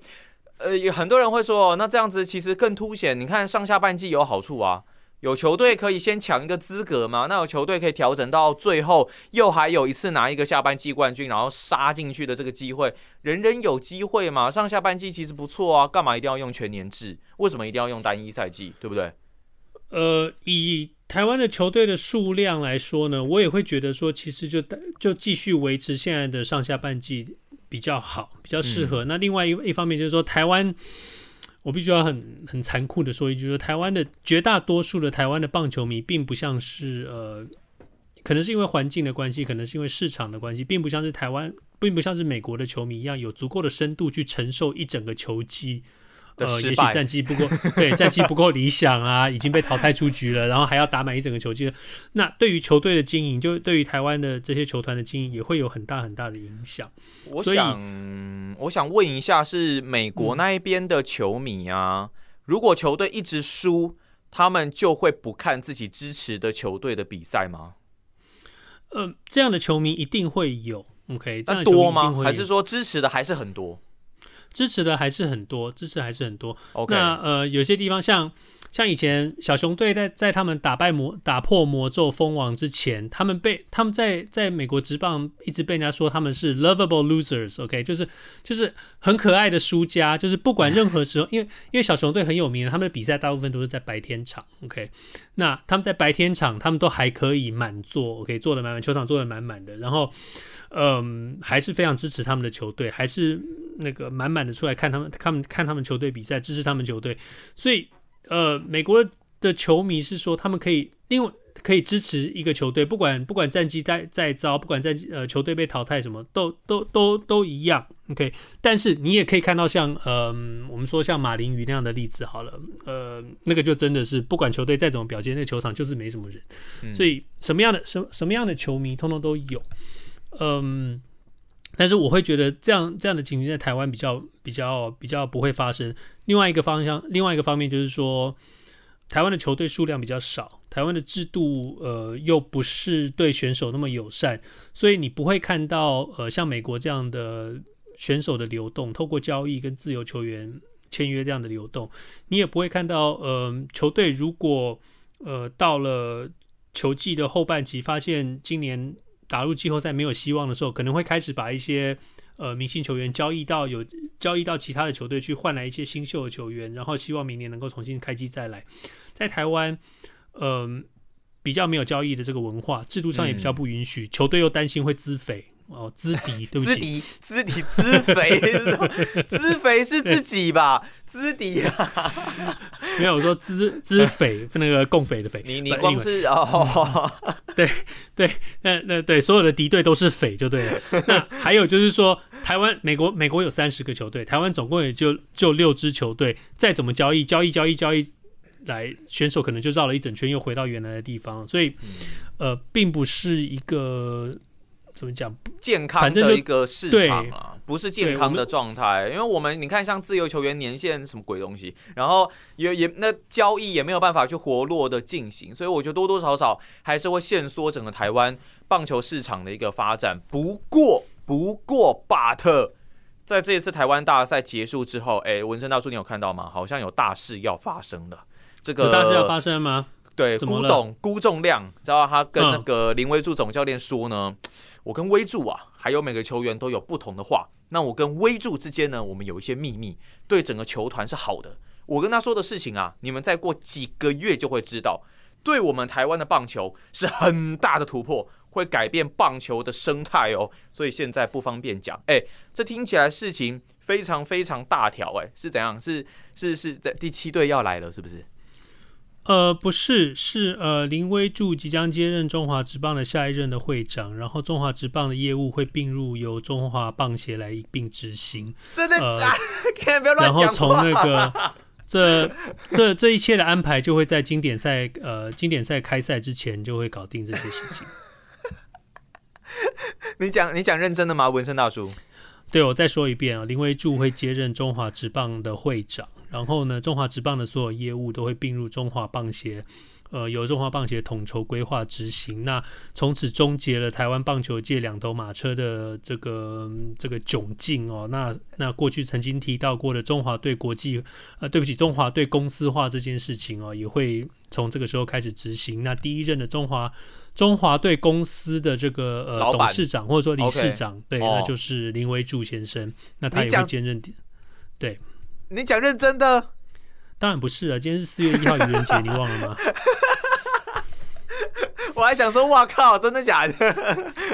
呃，有很多人会说，那这样子其实更凸显，你看上下半季有好处啊，有球队可以先抢一个资格吗，那有球队可以调整到最后，又还有一次拿一个下半季冠军，然后杀进去的这个机会，人人有机会嘛。上下半季其实不错啊，干嘛一定要用全年制？为什么一定要用单一赛季？对不对？呃，以台湾的球队的数量来说呢，我也会觉得说，其实就就继续维持现在的上下半季比较好，比较适合。嗯、那另外一一方面就是说，台湾，我必须要很很残酷的说一句，说台湾的绝大多数的台湾的棒球迷，并不像是呃，可能是因为环境的关系，可能是因为市场的关系，并不像是台湾，并不像是美国的球迷一样，有足够的深度去承受一整个球季。呃，也许战绩不够，对，战绩不够理想啊，已经被淘汰出局了，然后还要打满一整个球季，那对于球队的经营，就对于台湾的这些球团的经营，也会有很大很大的影响。我想，我想问一下，是美国那一边的球迷啊，嗯、如果球队一直输，他们就会不看自己支持的球队的比赛吗？嗯、呃，这样的球迷一定会有，OK，那多吗？还是说支持的还是很多？支持的还是很多，支持还是很多。那呃，有些地方像像以前小熊队在在他们打败魔打破魔咒封王之前，他们被他们在在美国职棒一直被人家说他们是 lovable losers，OK，、就是就是很可爱的输家，就是不管任何时候，因为因为小熊队很有名，他们的比赛大部分都是在白天场，OK，那他们在白天场他们都还可以满座，OK，坐得满满，球场坐得满满的，然后。嗯，还是非常支持他们的球队，还是那个满满的出来看他们，他们看他们球队比赛，支持他们球队。所以，呃，美国的球迷是说，他们可以另外可以支持一个球队，不管不管战绩再再糟，不管战呃球队被淘汰什么，都都都都一样。OK，但是你也可以看到像呃我们说像马林鱼那样的例子好了，呃，那个就真的是不管球队再怎么表现，那球场就是没什么人。所以什么样的什什么样的球迷，通通都有。嗯，但是我会觉得这样这样的情形在台湾比较比较比较不会发生。另外一个方向，另外一个方面就是说，台湾的球队数量比较少，台湾的制度呃又不是对选手那么友善，所以你不会看到呃像美国这样的选手的流动，透过交易跟自由球员签约这样的流动，你也不会看到呃球队如果呃到了球季的后半期，发现今年。打入季后赛没有希望的时候，可能会开始把一些呃明星球员交易到有交易到其他的球队去，换来一些新秀的球员，然后希望明年能够重新开机再来。在台湾，嗯、呃，比较没有交易的这个文化，制度上也比较不允许，嗯、球队又担心会资肥哦，资敌，对不起，资敌，资敌，资肥是什么？资肥是自己吧？资敌啊，没有我说资资匪，那个共匪的匪。你你光是哦，对对，那那对所有的敌对都是匪就对了。那还有就是说，台湾、美国、美国有三十个球队，台湾总共也就就六支球队，再怎么交易，交易，交易，交易。来选手可能就绕了一整圈，又回到原来的地方，所以，呃，并不是一个怎么讲健康的一个市场啊，不是健康的状态。因为我们你看，像自由球员年限什么鬼东西，然后也也那交易也没有办法去活络的进行，所以我觉得多多少少还是会限缩整个台湾棒球市场的一个发展。不过，不过，but 在这一次台湾大赛结束之后，哎，文生大叔，你有看到吗？好像有大事要发生了。这个有大事要发生吗？对，辜董辜仲谅，知道他跟那个林威助总教练说呢，嗯、我跟威助啊，还有每个球员都有不同的话。那我跟威助之间呢，我们有一些秘密，对整个球团是好的。我跟他说的事情啊，你们再过几个月就会知道，对我们台湾的棒球是很大的突破，会改变棒球的生态哦。所以现在不方便讲。哎，这听起来事情非常非常大条，哎，是怎样？是是是在第七队要来了，是不是？呃，不是，是呃，林威柱即将接任中华职棒的下一任的会长，然后中华职棒的业务会并入由中华棒协来一并执行。真的假的？不要乱讲话。然后从那个 这这这一切的安排，就会在经典赛呃经典赛开赛之前就会搞定这些事情。你讲你讲认真的吗，纹身大叔？对，我再说一遍啊，林威柱会接任中华职棒的会长。然后呢，中华职棒的所有业务都会并入中华棒协，呃，由中华棒协统筹规划执行。那从此终结了台湾棒球界两头马车的这个这个窘境哦。那那过去曾经提到过的中华队国际，呃，对不起，中华队公司化这件事情哦，也会从这个时候开始执行。那第一任的中华中华队公司的这个呃董事长或者说理事长，okay. 对，那就是林维柱先生。那他也会兼任，对。你讲认真的？当然不是啊！今天是四月一号愚人节，你忘了吗？我还想说，哇靠，真的假的？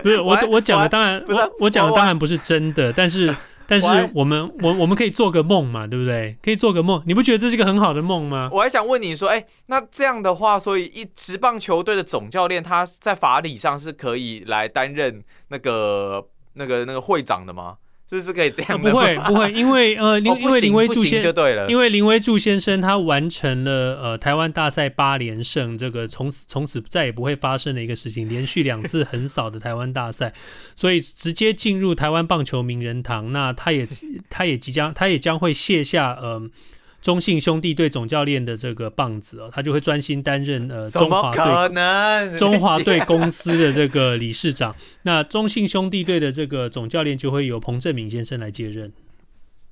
不是我，我讲的当然我，我讲的当然不是真的。但是，但是我们我我们可以做个梦嘛，对不对？可以做个梦，你不觉得这是一个很好的梦吗？我还想问你说，哎，那这样的话，所以一职棒球队的总教练，他在法理上是可以来担任那个那个那个会长的吗？这是可以这样的、呃、不会 不会，因为呃，林、哦、因为林威柱先就对了，因为林威柱先生他完成了呃台湾大赛八连胜，这个从此从此再也不会发生的一个事情，连续两次横扫的台湾大赛，所以直接进入台湾棒球名人堂。那他也他也即将他也将会卸下呃。中信兄弟队总教练的这个棒子哦，他就会专心担任呃中华队中华队公司的这个理事长。那中信兄弟队的这个总教练就会由彭政闵先生来接任。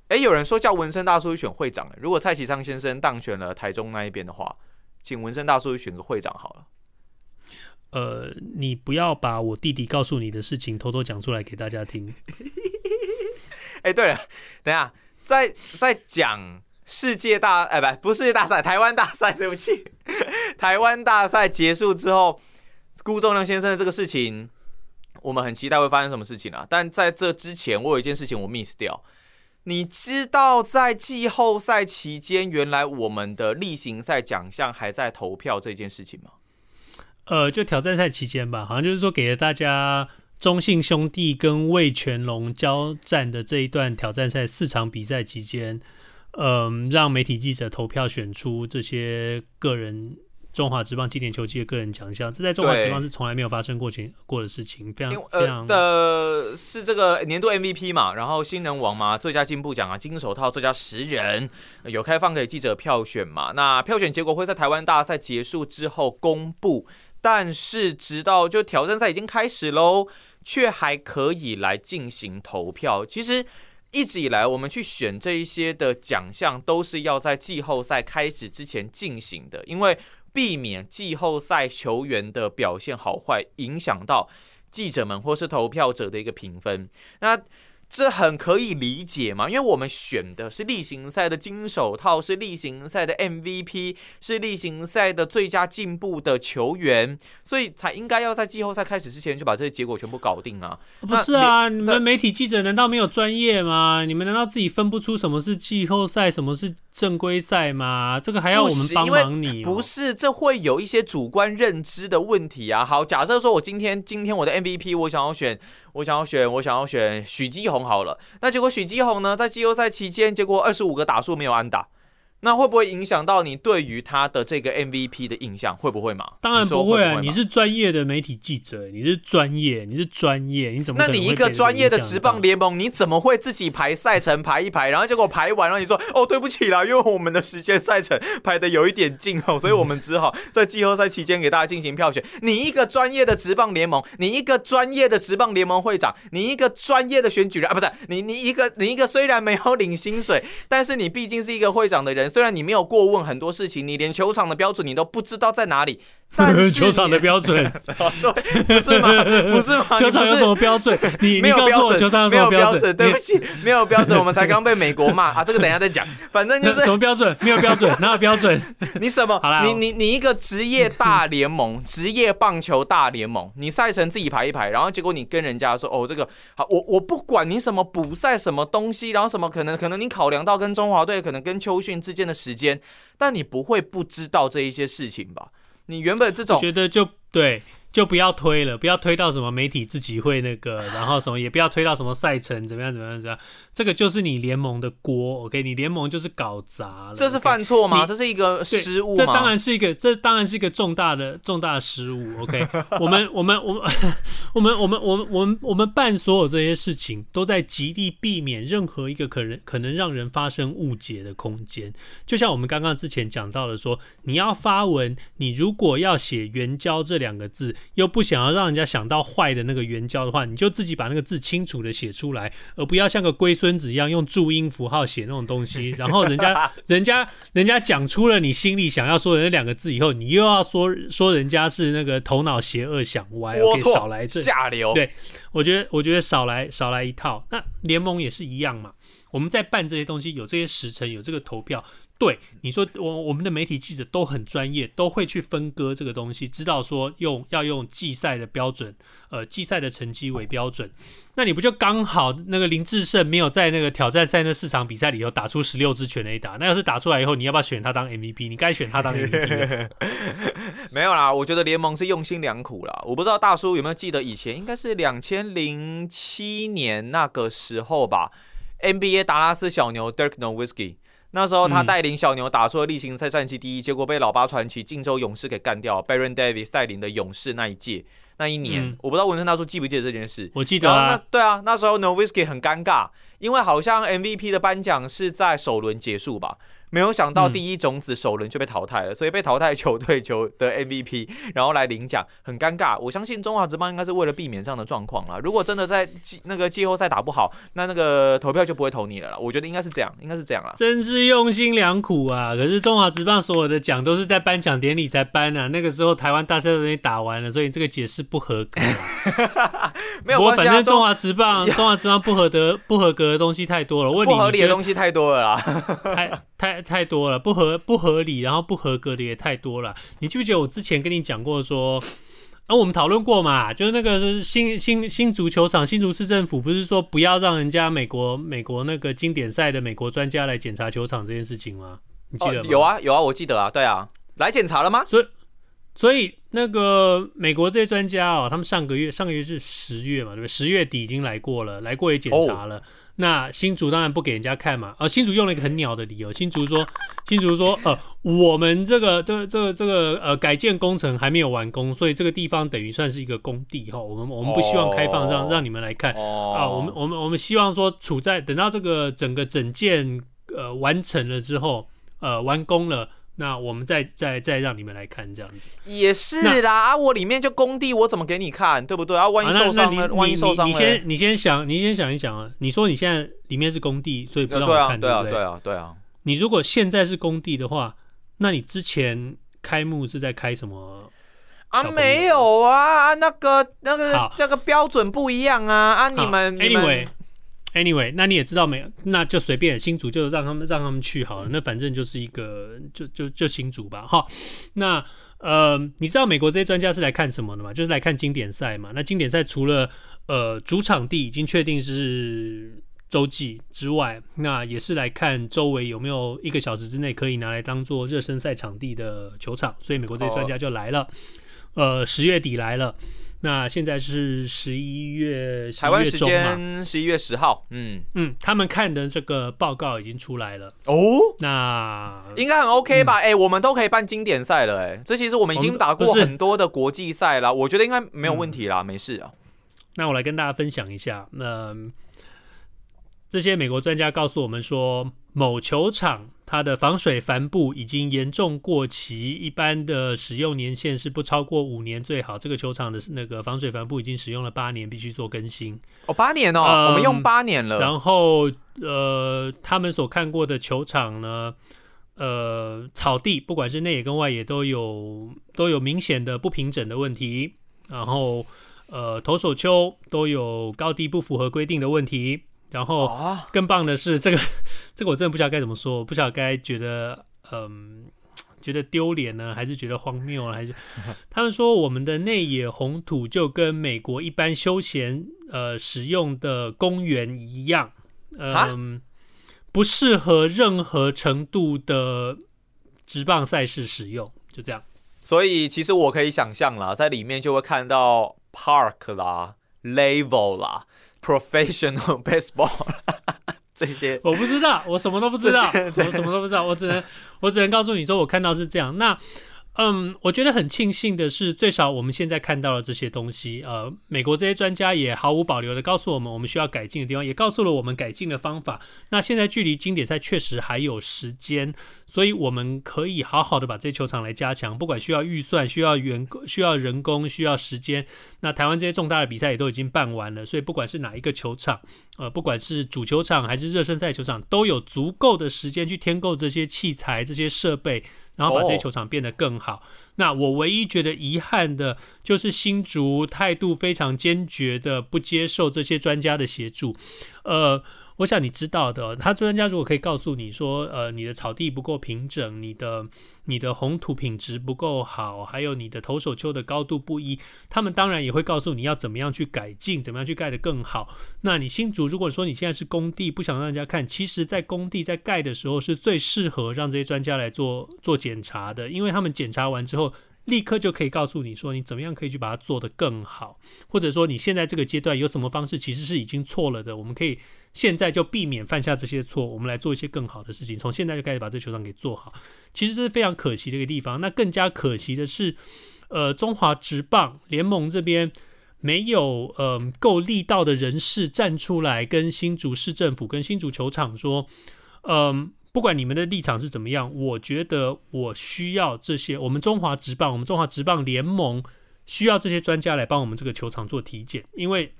哎，有人说叫文生大叔选会长，如果蔡其昌先生当选了台中那一边的话，请文生大叔选个会长好了。呃，你不要把我弟弟告诉你的事情偷偷讲出来给大家听。哎，对了，等一下在在讲。世界大哎，不不是世界大赛，台湾大赛，对不起，台湾大赛结束之后，辜仲谅先生的这个事情，我们很期待会发生什么事情啊！但在这之前，我有一件事情我 miss 掉。你知道在季后赛期间，原来我们的例行赛奖项还在投票这件事情吗？呃，就挑战赛期间吧，好像就是说给了大家中信兄弟跟魏全龙交战的这一段挑战赛四场比赛期间。嗯，让媒体记者投票选出这些个人中华职棒经典球季的个人奖项，这在中华职棒是从来没有发生过前过的事情，非常非常、呃、的是这个年度 MVP 嘛，然后新人王嘛，最佳进步奖啊，金手套最佳十人有开放给记者票选嘛，那票选结果会在台湾大赛结束之后公布，但是直到就挑战赛已经开始喽，却还可以来进行投票，其实。一直以来，我们去选这一些的奖项，都是要在季后赛开始之前进行的，因为避免季后赛球员的表现好坏影响到记者们或是投票者的一个评分。那这很可以理解嘛，因为我们选的是例行赛的金手套，是例行赛的 MVP，是例行赛的最佳进步的球员，所以才应该要在季后赛开始之前就把这些结果全部搞定啊！不是啊，你们媒体记者难道没有专业吗？你们难道自己分不出什么是季后赛，什么是正规赛吗？这个还要我们帮忙你？不是，这会有一些主观认知的问题啊。好，假设说我今天今天我的 MVP 我想要选。我想要选，我想要选许基宏好了。那结果许基宏呢，在季后赛期间，结果二十五个打数没有安打。那会不会影响到你对于他的这个 MVP 的印象？会不会嘛？当然不会啊！你是专业的媒体记者，你是专业，你是专业，你怎么？那你一个专业的职棒联盟，你怎么会自己排赛程排一排，然后结果排完了，你说哦，对不起啦，因为我们的时间赛程排的有一点近哦，所以我们只好在季后赛期间给大家进行票选。你一个专业的职棒联盟，你一个专业的职棒联盟会长，你一个专业的选举人啊，不是你你一个你一个虽然没有领薪水，但是你毕竟是一个会长的人，虽然你没有过问很多事情，你连球场的标准你都不知道在哪里。球场的标准，对，不是吗？不是吗？球场有什么标准？你没有标准，球场有什么标准？对不起，没有标准，我们才刚被美国骂啊！这个等一下再讲。反正就是 什么标准？没有标准，哪有标准？你什么？好啦，你你你一个职业大联盟，职业棒球大联盟，你赛程自己排一排，然后结果你跟人家说哦，这个好，我我不管你什么补赛什么东西，然后什么可能可能你考量到跟中华队可能跟秋训之间的时间，但你不会不知道这一些事情吧？你原本这种觉得就对。就不要推了，不要推到什么媒体自己会那个，然后什么也不要推到什么赛程怎么样怎么样怎么样，这个就是你联盟的锅，OK？你联盟就是搞砸了，这是犯错吗？这是一个失误吗？这当然是一个，这当然是一个重大的重大的失误，OK？我们我们我们我们我们我们我们我们办所有这些事情，都在极力避免任何一个可能可能让人发生误解的空间。就像我们刚刚之前讲到的说，你要发文，你如果要写援交这两个字。又不想要让人家想到坏的那个援交的话，你就自己把那个字清楚的写出来，而不要像个龟孙子一样用注音符号写那种东西。然后人家、人家、人家讲出了你心里想要说的那两个字以后，你又要说说人家是那个头脑邪恶想歪，我少来这下流。对，我觉得，我觉得少来少来一套。那联盟也是一样嘛，我们在办这些东西，有这些时辰，有这个投票。对你说，我我们的媒体记者都很专业，都会去分割这个东西，知道说用要用季赛的标准，呃，季赛的成绩为标准。那你不就刚好那个林志胜没有在那个挑战赛那四场比赛里头打出十六支全垒打？那要是打出来以后，你要不要选他当 MVP？你该选他当 MVP。没有啦，我觉得联盟是用心良苦啦。我不知道大叔有没有记得以前应该是两千零七年那个时候吧，NBA 达拉斯小牛 Dirk Nowitzki。那时候他带领小牛打出了例行赛战绩第一，结果被老八传奇金州勇士给干掉。Baron Davis 带领的勇士那一届那一年，嗯、我不知道文森大叔记不记得这件事？我记得啊。那对啊，那时候 Nowitzki 很尴尬，因为好像 MVP 的颁奖是在首轮结束吧。没有想到第一种子首轮就被淘汰了，嗯、所以被淘汰球队球的 MVP，然后来领奖，很尴尬。我相信中华职棒应该是为了避免这样的状况啦。如果真的在季那个季后赛打不好，那那个投票就不会投你了啦。我觉得应该是这样，应该是这样啦。真是用心良苦啊！可是中华职棒所有的奖都是在颁奖典礼才颁啊，那个时候台湾大赛都已经打完了，所以这个解释不合格。没有关系、啊，反正中华职棒中华职棒不合格不合格的东西太多了，问你不合理的东西太多了啦，太太。太多了，不合不合理，然后不合格的也太多了。你记不记得我之前跟你讲过说，啊，我们讨论过嘛，就是那个新新新足球场，新竹市政府不是说不要让人家美国美国那个经典赛的美国专家来检查球场这件事情吗？你记得吗？哦，有啊有啊，我记得啊，对啊，来检查了吗？所以所以那个美国这些专家哦，他们上个月上个月是十月嘛，对不对？十月底已经来过了，来过也检查了。哦那新竹当然不给人家看嘛，啊，新竹用了一个很鸟的理由，新竹说，新竹说，呃，我们这个这个这个这个呃改建工程还没有完工，所以这个地方等于算是一个工地哈，我们我们不希望开放让让你们来看啊，我们我们我们希望说处在等到这个整个整建呃完成了之后，呃完工了。那我们再再再让你们来看这样子，也是啦啊！我里面就工地，我怎么给你看，对不对啊？万一受伤了，万一受伤了，你先你先想，你先想一想啊！你说你现在里面是工地，所以不让我看，对不对？对啊，对啊。你如果现在是工地的话，那你之前开幕是在开什么？啊，没有啊，那个那个这个标准不一样啊！啊，你们 Anyway Anyway，那你也知道没？那就随便新竹就让他们让他们去好了。那反正就是一个就就就新竹吧。哈，那呃，你知道美国这些专家是来看什么的吗？就是来看经典赛嘛。那经典赛除了呃主场地已经确定是洲际之外，那也是来看周围有没有一个小时之内可以拿来当做热身赛场地的球场。所以美国这些专家就来了。呃，十月底来了。那现在是十一月，台湾时间十一月十号。嗯嗯，他们看的这个报告已经出来了哦。那应该很 OK 吧？哎、嗯欸，我们都可以办经典赛了、欸，哎，这其实我们已经打过很多的国际赛了，我觉得应该没有问题啦，嗯、没事啊。那我来跟大家分享一下，那、呃、这些美国专家告诉我们说，某球场。它的防水帆布已经严重过期，一般的使用年限是不超过五年最好。这个球场的那个防水帆布已经使用了八年，必须做更新。哦，八年哦，嗯、我们用八年了。然后，呃，他们所看过的球场呢，呃，草地不管是内野跟外野都有都有明显的不平整的问题。然后，呃，投手丘都有高低不符合规定的问题。然后更棒的是，这个 这个我真的不知道该怎么说，我不晓得该觉得嗯觉得丢脸呢，还是觉得荒谬，还是 他们说我们的内野红土就跟美国一般休闲呃使用的公园一样，嗯，不适合任何程度的直棒赛事使用，就这样。所以其实我可以想象啦，在里面就会看到 park 啦，level 啦。Professional baseball 这些我不知道，我什么都不知道，我什么都不知道，我只能我只能告诉你说，我看到是这样。那。嗯，我觉得很庆幸的是，最少我们现在看到了这些东西。呃，美国这些专家也毫无保留的告诉我们，我们需要改进的地方，也告诉了我们改进的方法。那现在距离经典赛确实还有时间，所以我们可以好好的把这些球场来加强。不管需要预算、需要员工、需要人工、需要时间，那台湾这些重大的比赛也都已经办完了，所以不管是哪一个球场，呃，不管是主球场还是热身赛球场，都有足够的时间去添购这些器材、这些设备。然后把这些球场变得更好。Oh. 那我唯一觉得遗憾的就是新竹态度非常坚决的不接受这些专家的协助。呃。我想你知道的，他专家如果可以告诉你说，呃，你的草地不够平整，你的你的红土品质不够好，还有你的投手丘的高度不一，他们当然也会告诉你要怎么样去改进，怎么样去盖得更好。那你新竹如果说你现在是工地，不想让人家看，其实在工地在盖的时候是最适合让这些专家来做做检查的，因为他们检查完之后，立刻就可以告诉你说，你怎么样可以去把它做得更好，或者说你现在这个阶段有什么方式其实是已经错了的，我们可以。现在就避免犯下这些错，我们来做一些更好的事情。从现在就开始把这球场给做好，其实这是非常可惜的一个地方。那更加可惜的是，呃，中华职棒联盟这边没有呃够力道的人士站出来跟新竹市政府、跟新竹球场说，嗯、不管你们的立场是怎么样，我觉得我需要这些。我们中华职棒，我们中华职棒联盟需要这些专家来帮我们这个球场做体检，因为。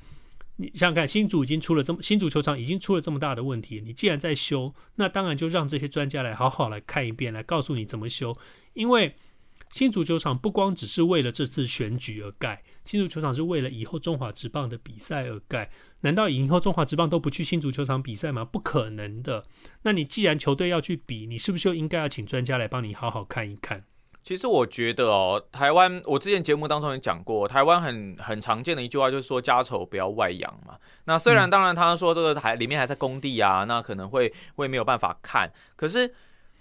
你想想看，新竹已经出了这么新竹球场已经出了这么大的问题，你既然在修，那当然就让这些专家来好好来看一遍，来告诉你怎么修。因为新竹球场不光只是为了这次选举而盖，新竹球场是为了以后中华职棒的比赛而盖。难道以后中华职棒都不去新足球场比赛吗？不可能的。那你既然球队要去比，你是不是就应该要请专家来帮你好好看一看？其实我觉得哦，台湾我之前节目当中也讲过，台湾很很常见的一句话就是说家丑不要外扬嘛。那虽然当然他说这个台里面还在工地啊，那可能会会没有办法看。可是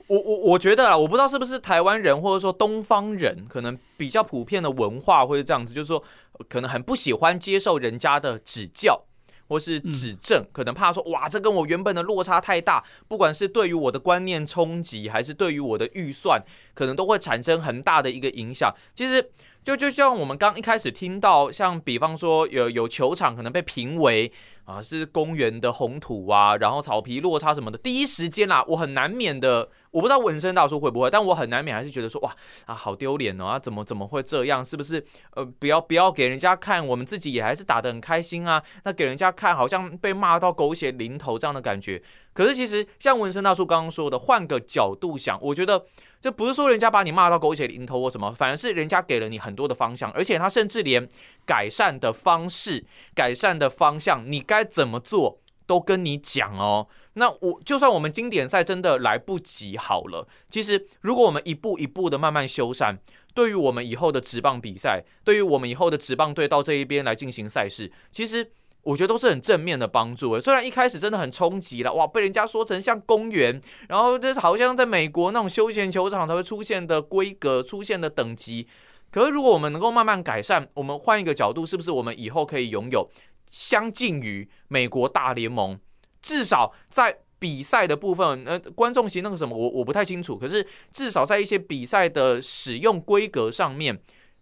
我我我觉得啊，我不知道是不是台湾人或者说东方人可能比较普遍的文化或是这样子，就是说可能很不喜欢接受人家的指教。或是指正，可能怕说哇，这跟我原本的落差太大，不管是对于我的观念冲击，还是对于我的预算，可能都会产生很大的一个影响。其实。就就像我们刚一开始听到，像比方说有有球场可能被评为啊是公园的红土啊，然后草皮落差什么的，第一时间啦，我很难免的，我不知道纹身大叔会不会，但我很难免还是觉得说哇啊好丢脸哦啊怎么怎么会这样？是不是呃不要不要给人家看，我们自己也还是打得很开心啊，那给人家看好像被骂到狗血淋头这样的感觉。可是其实像纹身大叔刚刚说的，换个角度想，我觉得。这不是说人家把你骂到狗血淋头或什么，反而是人家给了你很多的方向，而且他甚至连改善的方式、改善的方向，你该怎么做都跟你讲哦。那我就算我们经典赛真的来不及好了，其实如果我们一步一步的慢慢修缮，对于我们以后的职棒比赛，对于我们以后的职棒队到这一边来进行赛事，其实。我觉得都是很正面的帮助，虽然一开始真的很冲击了，哇，被人家说成像公园，然后这好像在美国那种休闲球场才会出现的规格、出现的等级。可是如果我们能够慢慢改善，我们换一个角度，是不是我们以后可以拥有相近于美国大联盟？至少在比赛的部分，呃，观众席那个什么，我我不太清楚。可是至少在一些比赛的使用规格上面。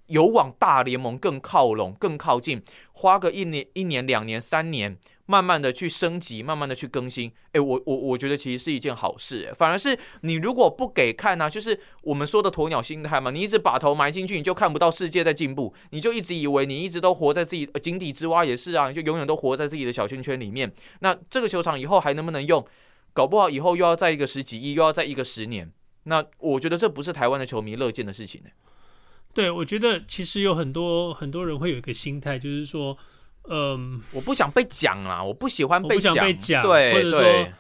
有往大联盟更靠拢、更靠近，花个一年、一年、两年、三年，慢慢的去升级，慢慢的去更新。诶，我我我觉得其实是一件好事。诶，反而是你如果不给看呢、就是我们说的鸵鸟心态嘛，你一直把头埋进去，你就看不到世界在进步，你就一直以为你一直都活在自己井底之蛙也是啊，你就永远都活在自己的小圈圈里面。那这个球场以后还能不能用？搞不好以后又要在一个十几亿，又要在一个十年。那我觉得这不是台湾的球迷乐见的事情呢。对，我觉得其实有很多很多人会有一个心态，就是说，嗯，我不想被讲啦，我不喜欢被讲，不想被讲，对，或者说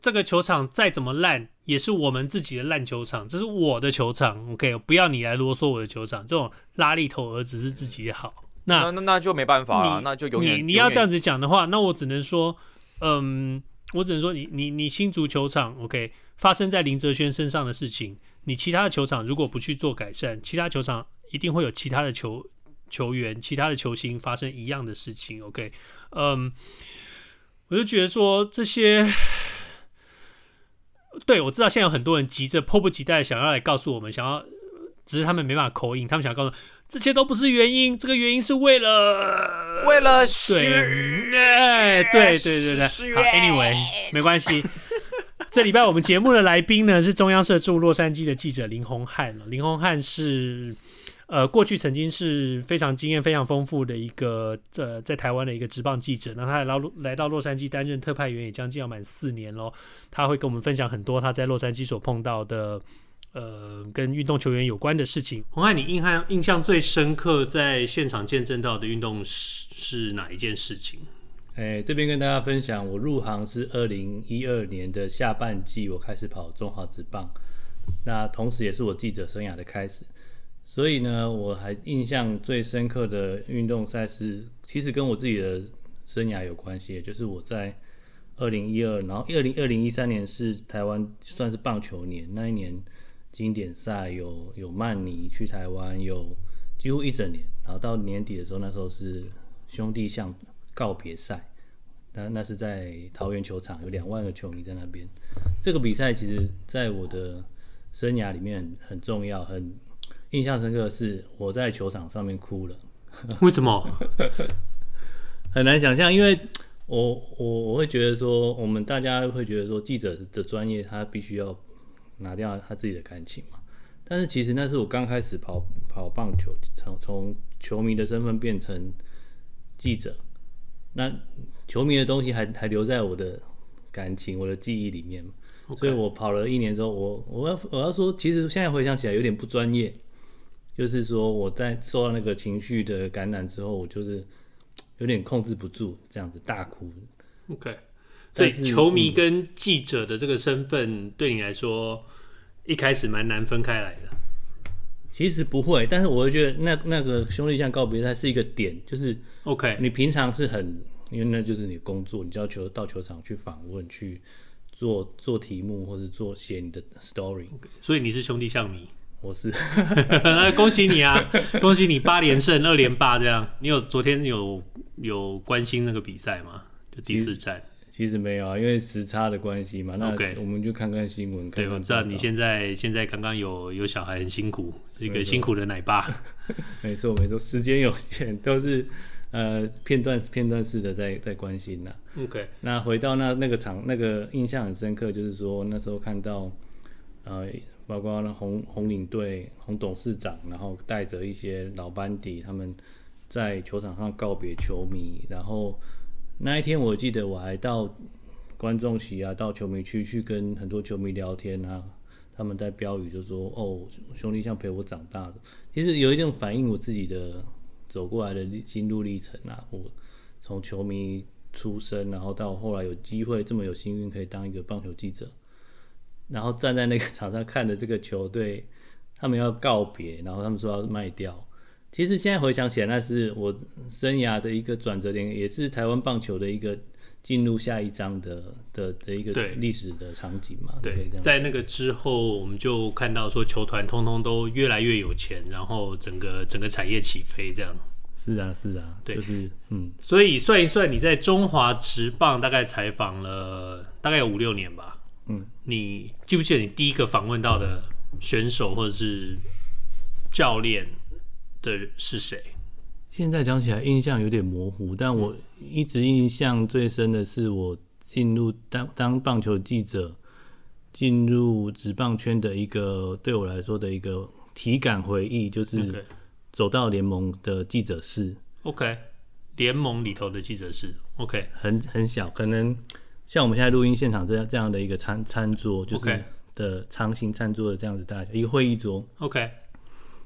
这个球场再怎么烂，也是我们自己的烂球场，这是我的球场，OK，不要你来啰嗦我的球场，这种拉力头儿子是自己好，那那那就没办法了，那就永远你你要这样子讲的话，那我只能说，嗯，我只能说你你你新足球场，OK，发生在林哲轩身上的事情。你其他的球场如果不去做改善，其他球场一定会有其他的球球员、其他的球星发生一样的事情。OK，嗯，我就觉得说这些，对，我知道现在有很多人急着迫不及待想要来告诉我们，想要，只是他们没办法 call in，他们想要告诉这些都不是原因，这个原因是为了为了 对，对对对对，好，Anyway，没关系。这礼拜我们节目的来宾呢是中央社驻洛杉矶的记者林鸿翰。林鸿翰是呃过去曾经是非常经验非常丰富的一个呃在台湾的一个职棒记者。那他来到来到洛杉矶担任特派员也将近要满四年喽。他会跟我们分享很多他在洛杉矶所碰到的呃跟运动球员有关的事情。洪汉，你印象印象最深刻在现场见证到的运动是是哪一件事情？哎，这边跟大家分享，我入行是二零一二年的下半季，我开始跑中华职棒，那同时也是我记者生涯的开始，所以呢，我还印象最深刻的运动赛事，其实跟我自己的生涯有关系，就是我在二零一二，然后二零二零一三年是台湾算是棒球年，那一年经典赛有有曼尼去台湾，有几乎一整年，然后到年底的时候，那时候是兄弟象告别赛，那那是在桃园球场，有两万个球迷在那边。这个比赛其实在我的生涯里面很，很重要，很印象深刻的是我在球场上面哭了。为什么？很难想象，因为我我我会觉得说，我们大家会觉得说，记者的专业他必须要拿掉他自己的感情嘛。但是其实那是我刚开始跑跑棒球，从从球迷的身份变成记者。那球迷的东西还还留在我的感情、我的记忆里面.所以我跑了一年之后，我我要我要说，其实现在回想起来有点不专业，就是说我在受到那个情绪的感染之后，我就是有点控制不住，这样子大哭。OK，所以球迷跟记者的这个身份对你来说，一开始蛮难分开来的。其实不会，但是我会觉得那那个兄弟像告别赛是一个点，就是 OK，你平常是很，因为那就是你工作，你就要求到球场去访问，去做做题目或者做写你的 story。所以你是兄弟像迷，我是，那恭喜你啊，恭喜你八连胜二连霸这样。你有昨天有有关心那个比赛吗？就第四站。其实没有啊，因为时差的关系嘛。那我们就看看新闻。对，我知道你现在现在刚刚有有小孩很辛苦，是一个辛苦的奶爸。没错没错，时间有限，都是呃片段片段式的在在关心呐。OK，那回到那那个场，那个印象很深刻，就是说那时候看到呃，包括那红红领队红董事长，然后带着一些老班底，他们在球场上告别球迷，然后。那一天我记得我还到观众席啊，到球迷区去跟很多球迷聊天啊。他们在标语就说：“哦，兄弟像陪我长大的。”其实有一点反映我自己的走过来的心路历程啊。我从球迷出身，然后到后来有机会这么有幸运可以当一个棒球记者，然后站在那个场上看着这个球队，他们要告别，然后他们说要卖掉。其实现在回想起来，那是我生涯的一个转折点，也是台湾棒球的一个进入下一章的的的一个历史的场景嘛。对，在那个之后，我们就看到说球团通通都越来越有钱，然后整个整个产业起飞，这样。是啊，是啊，对，就是嗯。所以算一算，你在中华职棒大概采访了大概有五六年吧。嗯，你记不记得你第一个访问到的选手或者是教练？的是谁？现在讲起来印象有点模糊，但我一直印象最深的是我进入当当棒球记者，进入职棒圈的一个对我来说的一个体感回忆，就是走到联盟的记者室。OK，联盟里头的记者室。OK，很很小，可能像我们现在录音现场这样这样的一个餐餐桌，就是的长形餐桌的这样子大小，一个会议桌。OK。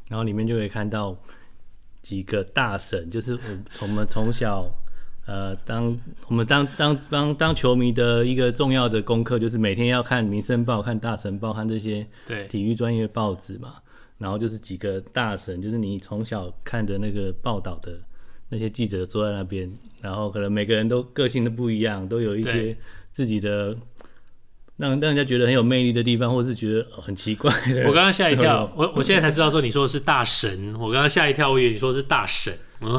然后里面就可以看到几个大神，就是我从我们从小，呃，当我们当当当当球迷的一个重要的功课，就是每天要看《民生报》、看《大神报》、看这些对体育专业报纸嘛。然后就是几个大神，就是你从小看的那个报道的那些记者坐在那边，然后可能每个人都个性都不一样，都有一些自己的。让让人家觉得很有魅力的地方，或是觉得很奇怪的。我刚刚吓一跳，我我现在才知道说你说的是大神。我刚刚吓一跳，我以为你说的是大神。嗯，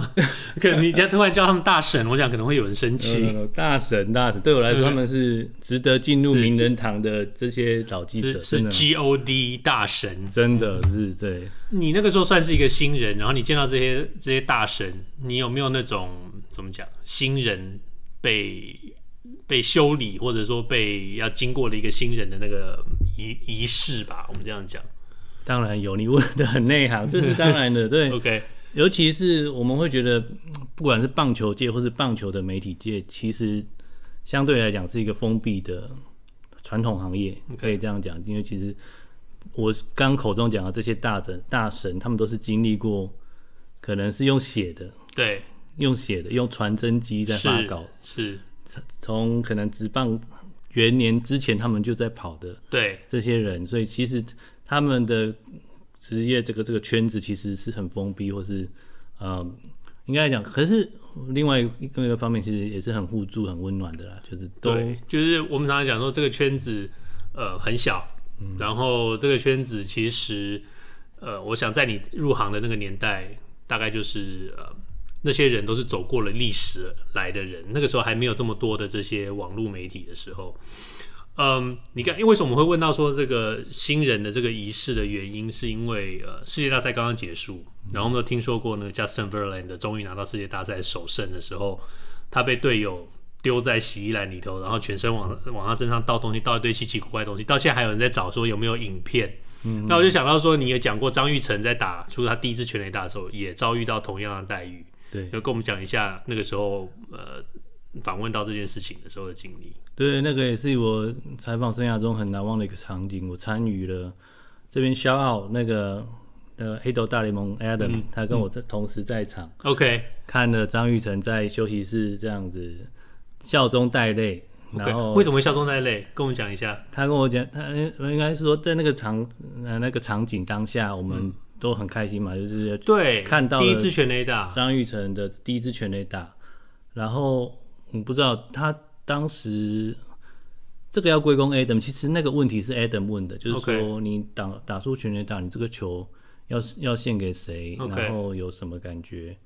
可能你现在突然叫他们大神，我想可能会有人生气。大神，大神，对我来说他们是值得进入名人堂的这些老记者，是，是 G O D 大神，真的是对。你那个时候算是一个新人，然后你见到这些这些大神，你有没有那种怎么讲，新人被？被修理，或者说被要经过了一个新人的那个仪仪式吧，我们这样讲。当然有，你问的很内行，这是当然的。对，OK。尤其是我们会觉得，不管是棒球界或是棒球的媒体界，其实相对来讲是一个封闭的传统行业，可以这样讲。因为其实我刚口中讲的这些大神、大神，他们都是经历过，可能是用写的，对，用写的，用传真机在发稿，是。是从可能职棒元年之前，他们就在跑的，对这些人，所以其实他们的职业这个这个圈子其实是很封闭，或是呃，应该来讲，可是另外一个一个方面，其实也是很互助、很温暖的啦，就是都对，就是我们常常讲说这个圈子呃很小，嗯，然后这个圈子其实呃，我想在你入行的那个年代，大概就是呃。那些人都是走过了历史来的人，那个时候还没有这么多的这些网络媒体的时候，嗯，你看，因为什么我们会问到说这个新人的这个仪式的原因，是因为呃世界大赛刚刚结束，然后我们都听说过那个 Justin Verlander 终于拿到世界大赛首胜的时候，他被队友丢在洗衣篮里头，然后全身往往他身上倒东西，倒一堆稀奇古怪的东西，到现在还有人在找说有没有影片。嗯，那我就想到说，你也讲过张玉成在打出他第一支全垒打的时候，也遭遇到同样的待遇。对，就跟我们讲一下那个时候，呃，访问到这件事情的时候的经历。对，那个也是我采访生涯中很难忘的一个场景。我参与了这边 shout out 那个呃黑头大联盟 Adam，、嗯、他跟我在同时在场。OK，、嗯、看了张玉成在休息室这样子笑中带泪。然后为什么会笑中带泪？跟我们讲一下。他跟我讲，他应该是说在那个场呃那个场景当下，我们、嗯。都很开心嘛，就是对看到第一支全垒打，张玉成的第一支全垒打，然后我不知道他当时这个要归功 Adam，其实那个问题是 Adam 问的，就是说你打打出全垒打，你这个球要要献给谁.然后有什么感觉？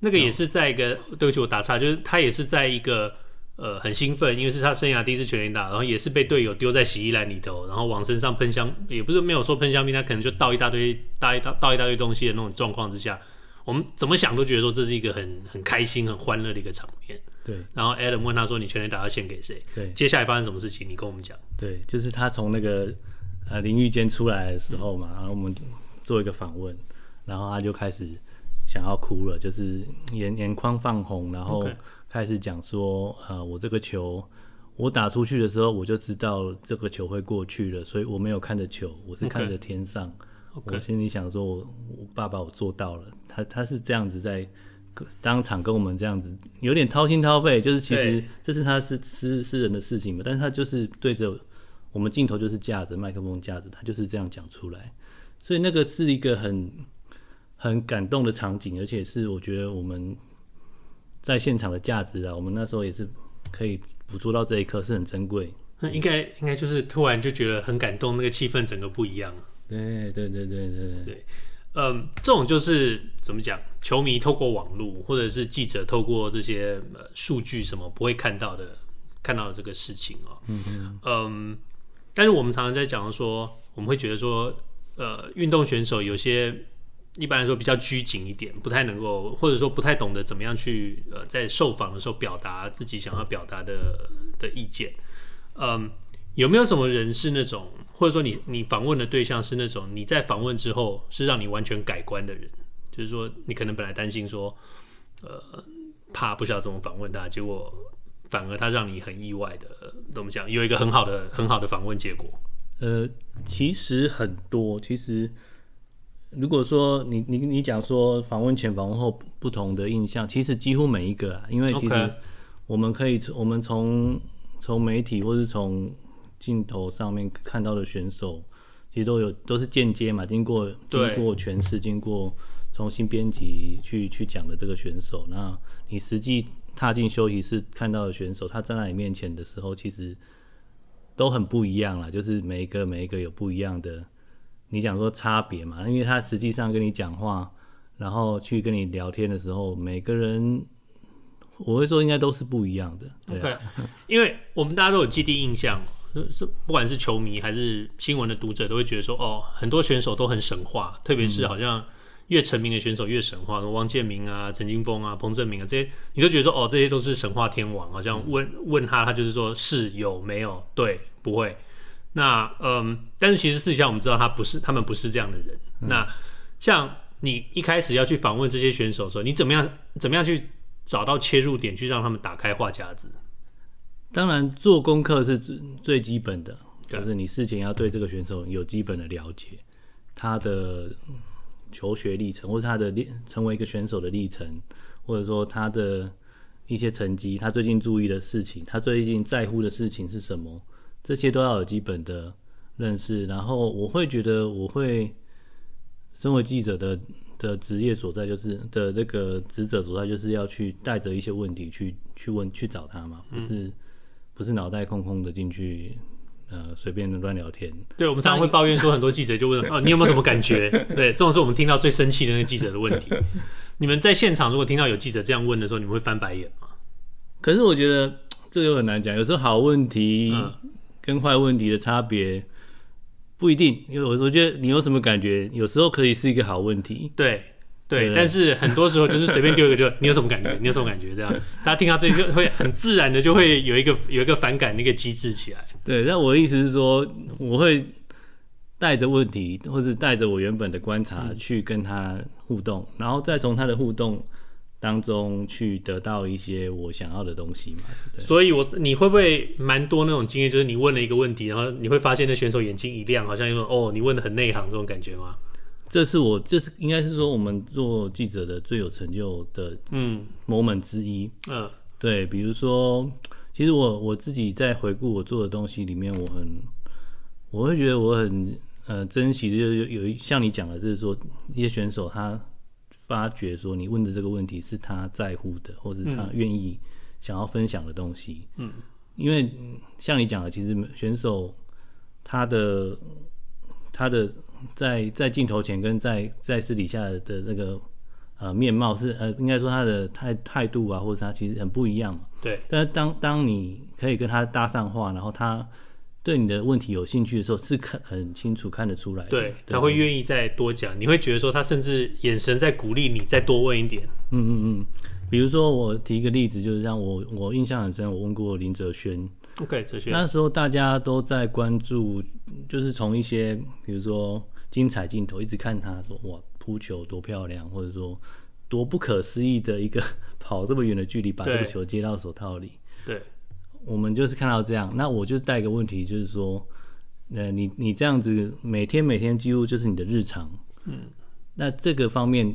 那个也是在一个，对不起我打岔，就是他也是在一个。呃，很兴奋，因为是他生涯第一次全垒打，然后也是被队友丢在洗衣篮里头，然后往身上喷香，也不是没有说喷香槟，他可能就倒一大堆，倒一倒倒一大堆东西的那种状况之下，我们怎么想都觉得说这是一个很很开心、很欢乐的一个场面。对。然后 Adam 问他说：“你全垒打要献给谁？”对。接下来发生什么事情？你跟我们讲。对，就是他从那个呃淋浴间出来的时候嘛，然后我们做一个访问，然后他就开始想要哭了，就是眼眼眶泛红，然后。开始讲说，呃，我这个球，我打出去的时候，我就知道这个球会过去了，所以我没有看着球，我是看着天上。Okay. Okay. 我心里想说我，我爸爸，我做到了。他他是这样子在当场跟我们这样子，有点掏心掏肺，就是其实这是他私私私人的事情嘛，但是他就是对着我们镜头就是架着麦克风架着，他就是这样讲出来，所以那个是一个很很感动的场景，而且是我觉得我们在现场的价值啊，我们那时候也是可以捕捉到这一刻，是很珍贵。那应该应该就是突然就觉得很感动，那个气氛整个不一样。对对对对对对。对嗯，这种就是怎么讲？球迷透过网络，或者是记者透过这些呃数据什么不会看到的，看到的这个事情哦。嗯嗯。嗯，但是我们常常在讲说，我们会觉得说，呃，运动选手有些一般来说比较拘谨一点，不太能够，或者说不太懂得怎么样去呃在受访的时候表达自己想要表达的的意见。嗯，有没有什么人是那种？或者说你你访问的对象是那种你在访问之后是让你完全改观的人，就是说你可能本来担心说，呃，怕不晓得怎么访问他，结果反而他让你很意外的，怎么讲，有一个很好的很好的访问结果。呃，其实很多，其实如果说你你你讲说访问前访问后不同的印象，其实几乎每一个啊，因为其实我们可以我们从从媒体或是从镜头上面看到的选手，其实都有都是间接嘛，经过经过诠释，经过重新编辑去去讲的这个选手。那你实际踏进休息室看到的选手，他站在你面前的时候，其实都很不一样啦。就是每一个每一个有不一样的，你讲说差别嘛，因为他实际上跟你讲话，然后去跟你聊天的时候，每个人我会说应该都是不一样的。对啊。Okay. 因为我们大家都有既定印象。是，不管是球迷还是新闻的读者，都会觉得说，哦，很多选手都很神话，特别是好像越成名的选手越神话，嗯、王建民啊、陈金锋啊、彭正明啊这些，你都觉得说，哦，这些都是神话天王，好像问问他，他就是说是有没有，对，不会。那嗯，但是其实事实上我们知道他不是，他们不是这样的人。嗯、那像你一开始要去访问这些选手的时候，你怎么样怎么样去找到切入点，去让他们打开话匣子？当然，做功课是最最基本的，就是你事前要对这个选手有基本的了解，他的求学历程，或者他的练成为一个选手的历程，或者说他的一些成绩，他最近注意的事情，他最近在乎的事情是什么，这些都要有基本的认识。然后我会觉得，我会身为记者的的职业所在，就是的这个职责所在，就是要去带着一些问题去去问去找他嘛，不是。不是脑袋空空的进去，呃，随便乱聊天。对，我们常常会抱怨说，很多记者就问哦，你有没有什么感觉？对，这种是我们听到最生气的那个记者的问题。你们在现场如果听到有记者这样问的时候，你们会翻白眼吗？可是我觉得这个又很难讲，有时候好问题跟坏问题的差别不一定，因为我我觉得你有什么感觉，有时候可以是一个好问题。对。对，但是很多时候就是随便丢一个就，就你有什么感觉？你有什么感觉？这样，大家听到这就会很自然的就会有一个有一个反感那个机制起来。对，那我的意思是说，我会带着问题，或者带着我原本的观察去跟他互动，嗯、然后再从他的互动当中去得到一些我想要的东西嘛。对，所以我，我你会不会蛮多那种经验，就是你问了一个问题，然后你会发现那选手眼睛一亮，好像因为哦，你问的很内行这种感觉吗？这是我，这是应该是说我们做记者的最有成就的嗯 moment 之一。嗯，对，比如说，其实我我自己在回顾我做的东西里面，我很，我会觉得我很呃珍惜的，就有有一像你讲的，就是说一些选手他发觉说你问的这个问题是他在乎的，或者他愿意想要分享的东西。嗯，因为像你讲的，其实选手他的他的。在在镜头前跟在在私底下的那个呃面貌是呃应该说他的态态度啊，或者他其实很不一样嘛。对。但是当当你可以跟他搭上话，然后他对你的问题有兴趣的时候，是看很清楚看得出来的。对，他会愿意再多讲，你会觉得说他甚至眼神在鼓励你再多问一点。嗯嗯嗯。比如说我提一个例子，就是让我我印象很深，我问过林哲轩。OK，哲轩。那时候大家都在关注。就是从一些比如说精彩镜头一直看他说哇扑球多漂亮，或者说多不可思议的一个 跑这么远的距离把这个球接到手套里。对，我们就是看到这样，那我就带一个问题，就是说，呃，你你这样子每天每天几乎就是你的日常，嗯，那这个方面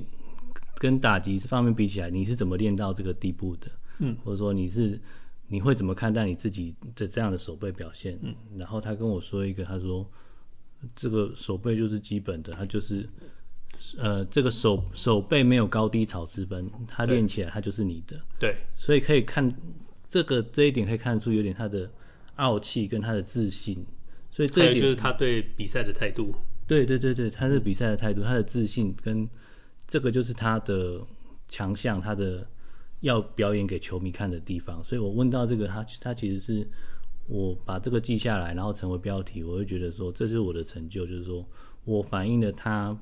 跟打击方面比起来，你是怎么练到这个地步的？嗯，或者说你是你会怎么看待你自己的这样的手背表现？嗯，然后他跟我说一个，他说这个手背就是基本的，他就是呃这个手手背没有高低潮之分，他练起来他就是你的。对，所以可以看这个这一点可以看出有点他的傲气跟他的自信。所以这一点就是他对比赛的态度。对对对对，他是比赛的态度，他的自信跟这个就是他的强项，他的要表演给球迷看的地方。所以我问到这个，他他其实是我把这个记下来，然后成为标题，我会觉得说这是我的成就，就是说我反映了他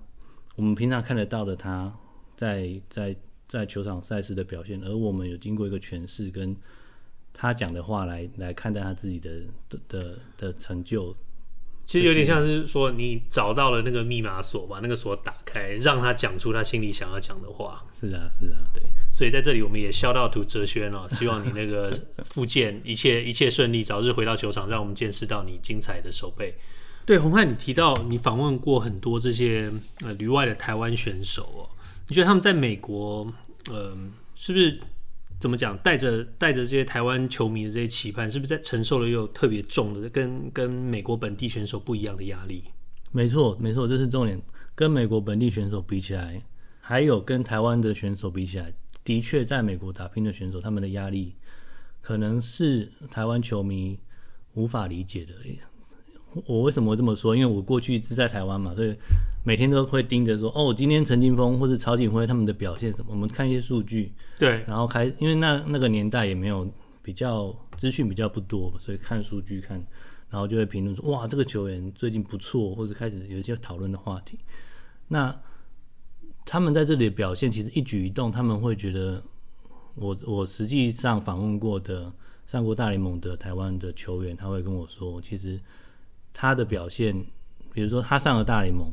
我们平常看得到的他在在在球场赛事的表现，而我们有经过一个诠释，跟他讲的话来来看待他自己的的的的成就。其实有点像是说，你找到了那个密码锁，把那个锁打开，让他讲出他心里想要讲的话。是啊，是啊，对。所以在这里，我们也 shout out to 哲轩哦，希望你那个复健一切一切顺利，早日回到球场，让我们见识到你精彩的手背。对，洪汉，你提到你访问过很多这些呃旅外的台湾选手哦，你觉得他们在美国，嗯、呃，是不是？怎么讲？带着带着这些台湾球迷的这些期盼，是不是在承受了又特别重的，跟跟美国本地选手不一样的压力？没错，没错，这是重点。跟美国本地选手比起来，还有跟台湾的选手比起来，的确在美国打拼的选手，他们的压力可能是台湾球迷无法理解的。我为什么这么说？因为我过去是在台湾嘛，所以每天都会盯着说，哦，今天陈金峰或者曹景辉他们的表现什么？我们看一些数据，对，然后开，因为那那个年代也没有比较资讯比较不多，所以看数据看，然后就会评论说，哇，这个球员最近不错，或者开始有一些讨论的话题。那他们在这里的表现，其实一举一动，他们会觉得我，我我实际上访问过的上过大联盟的台湾的球员，他会跟我说，其实。他的表现，比如说他上了大联盟，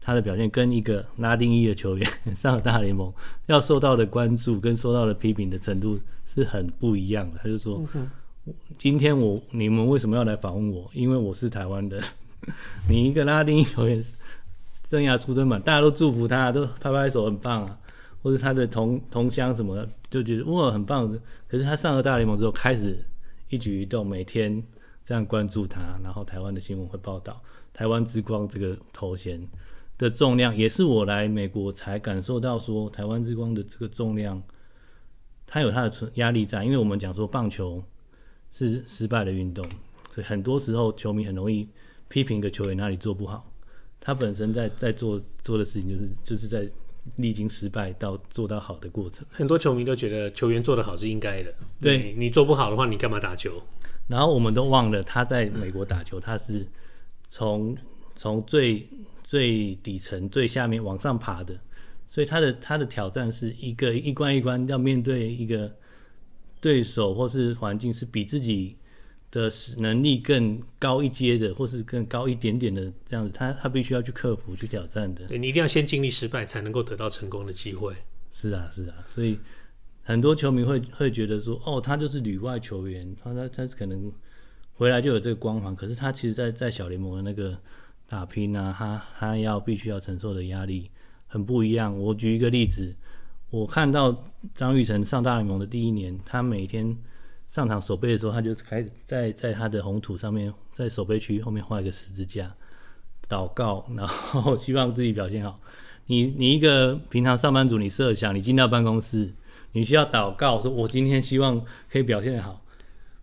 他的表现跟一个拉丁裔的球员 上了大联盟要受到的关注跟受到的批评的程度是很不一样的。他就说：“ Okay. 今天我你们为什么要来访问我？因为我是台湾的。你一个拉丁裔球员生涯出征嘛，大家都祝福他，都拍拍手，很棒啊。或者他的同同乡什么的，就觉得哇很棒。可是他上了大联盟之后，开始一举一动，每天。”这样关注他，然后台湾的新闻会报道“台湾之光”这个头衔的重量，也是我来美国才感受到说“台湾之光”的这个重量，它有它的存压力在。因为我们讲说棒球是失败的运动，所以很多时候球迷很容易批评一个球员哪里做不好，他本身在在做做的事情就是就是在历经失败到做到好的过程。很多球迷都觉得球员做得好是应该的，对你，你做不好的话，你干嘛打球？然后我们都忘了他在美国打球，他是从从最最底层最下面往上爬的，所以他的他的挑战是一个一关一关要面对一个对手或是环境是比自己的能力更高一阶的，或是更高一点点的这样子，他他必须要去克服去挑战的。对，你一定要先经历失败，才能够得到成功的机会。是啊，是啊，所以。很多球迷会会觉得说，哦，他就是旅外球员，他他他可能回来就有这个光环，可是他其实在在小联盟的那个打拼啊，他他要必须要承受的压力很不一样。我举一个例子，我看到张玉成上大联盟的第一年，他每天上场守备的时候，他就开始在在他的红土上面，在守备区后面画一个十字架，祷告，然后希望自己表现好。你你一个平常上班族，你设想你进到办公室。你需要祷告，说我今天希望可以表现得好。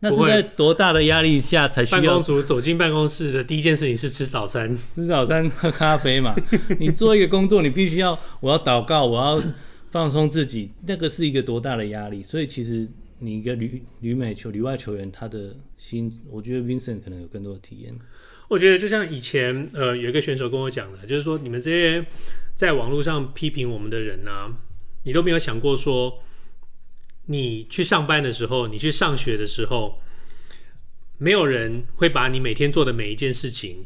那是在多大的压力下才需要？办公组走进办公室的第一件事情是吃早餐，吃早餐喝咖啡嘛。你做一个工作，你必须要我要祷告，我要放松自己，那个是一个多大的压力。所以其实你一个旅旅美球旅外球员，他的心，我觉得 Vincent 可能有更多的体验。我觉得就像以前呃有一个选手跟我讲的，就是说你们这些在网络上批评我们的人啊，你都没有想过说。你去上班的时候，你去上学的时候，没有人会把你每天做的每一件事情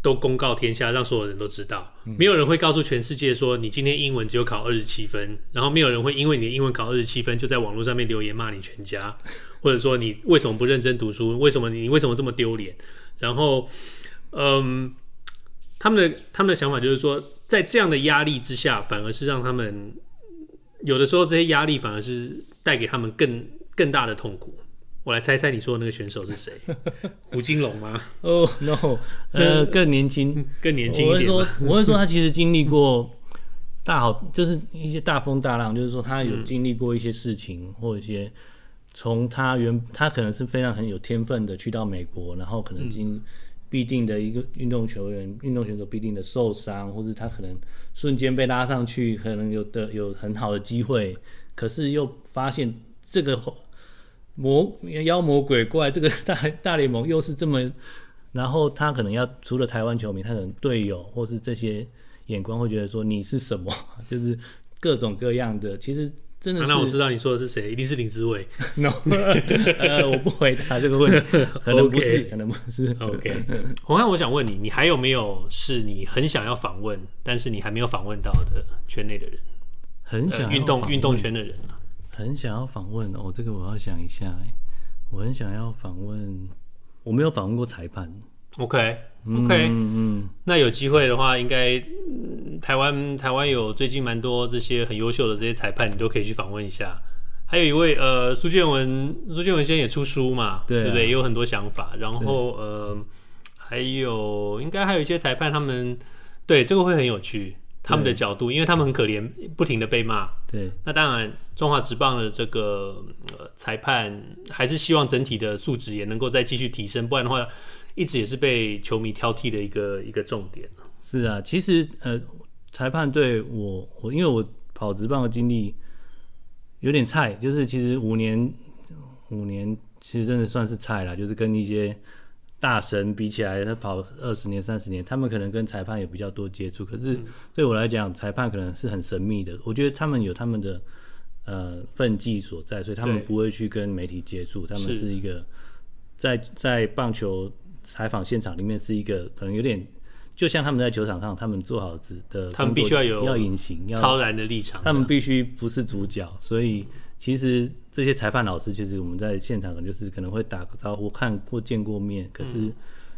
都公告天下，让所有人都知道。没有人会告诉全世界说你今天英文只有考二十七分，然后没有人会因为你的英文考二十七分就在网络上面留言骂你全家，或者说你为什么不认真读书？为什么你为什么这么丢脸？然后，嗯，他们的他们的想法就是说，在这样的压力之下，反而是让他们。有的时候这些压力反而是带给他们更更大的痛苦。我来猜猜你说的那个选手是谁？胡金龙吗？哦、oh, no，呃，更年轻，更年轻一点。我会说，我会说他其实经历过大好，就是一些大风大浪，就是说他有经历过一些事情，嗯、或者一些从他原他可能是非常很有天分的去到美国，然后可能经必定的一个运动球员、运、嗯、动选手必定的受伤，或者他可能瞬间被拉上去，可能有的有很好的机会，可是又发现这个。魔妖魔鬼怪，这个 大大联盟又是这么，然后他可能要除了台湾球迷，他可能队友或是这些眼光会觉得说你是什么，就是各种各样的。其实真的那我知道你说的是谁，一定是林志伟。No，呃，我不回答这个问题，可能不是.可能不是。OK，洪汉，我想问你，你还有没有是你很想要访问，但是你还没有访问到的圈内的人？很想运、呃、动运动圈的人啊。很想要访问哦，这个我要想一下哎，我很想要访问，我没有访问过裁判。OK OK，嗯嗯，那有机会的话，应该台湾台湾有最近蛮多这些很优秀的这些裁判，你都可以去访问一下。还有一位呃苏建文，苏建文现在也出书嘛，对，啊、对不对？也有很多想法。然后呃，还有应该还有一些裁判，他们对这个会很有趣。他们的角度，因为他们很可怜，不停的被骂。对，那当然，中华职棒的这个呃裁判还是希望整体的素质也能够再继续提升，不然的话，一直也是被球迷挑剔的一个一个重点。是啊，其实呃，裁判对我我因为我跑职棒的经历有点菜，就是其实五年五年其实真的算是菜了，就是跟一些。大神比起来，他跑二十年、三十年，他们可能跟裁判有比较多接触。可是对我来讲，裁判可能是很神秘的。我觉得他们有他们的呃分际所在，所以他们不会去跟媒体接触。他们是一个在在棒球采访现场里面是一个可能有点，就像他们在球场上，他们做好的，他们必须要有要隐形、要超然的立场，他们必须不是主角，所以。其实这些裁判老师，其实我们在现场可能就是可能会打个招呼，看过见过面，可是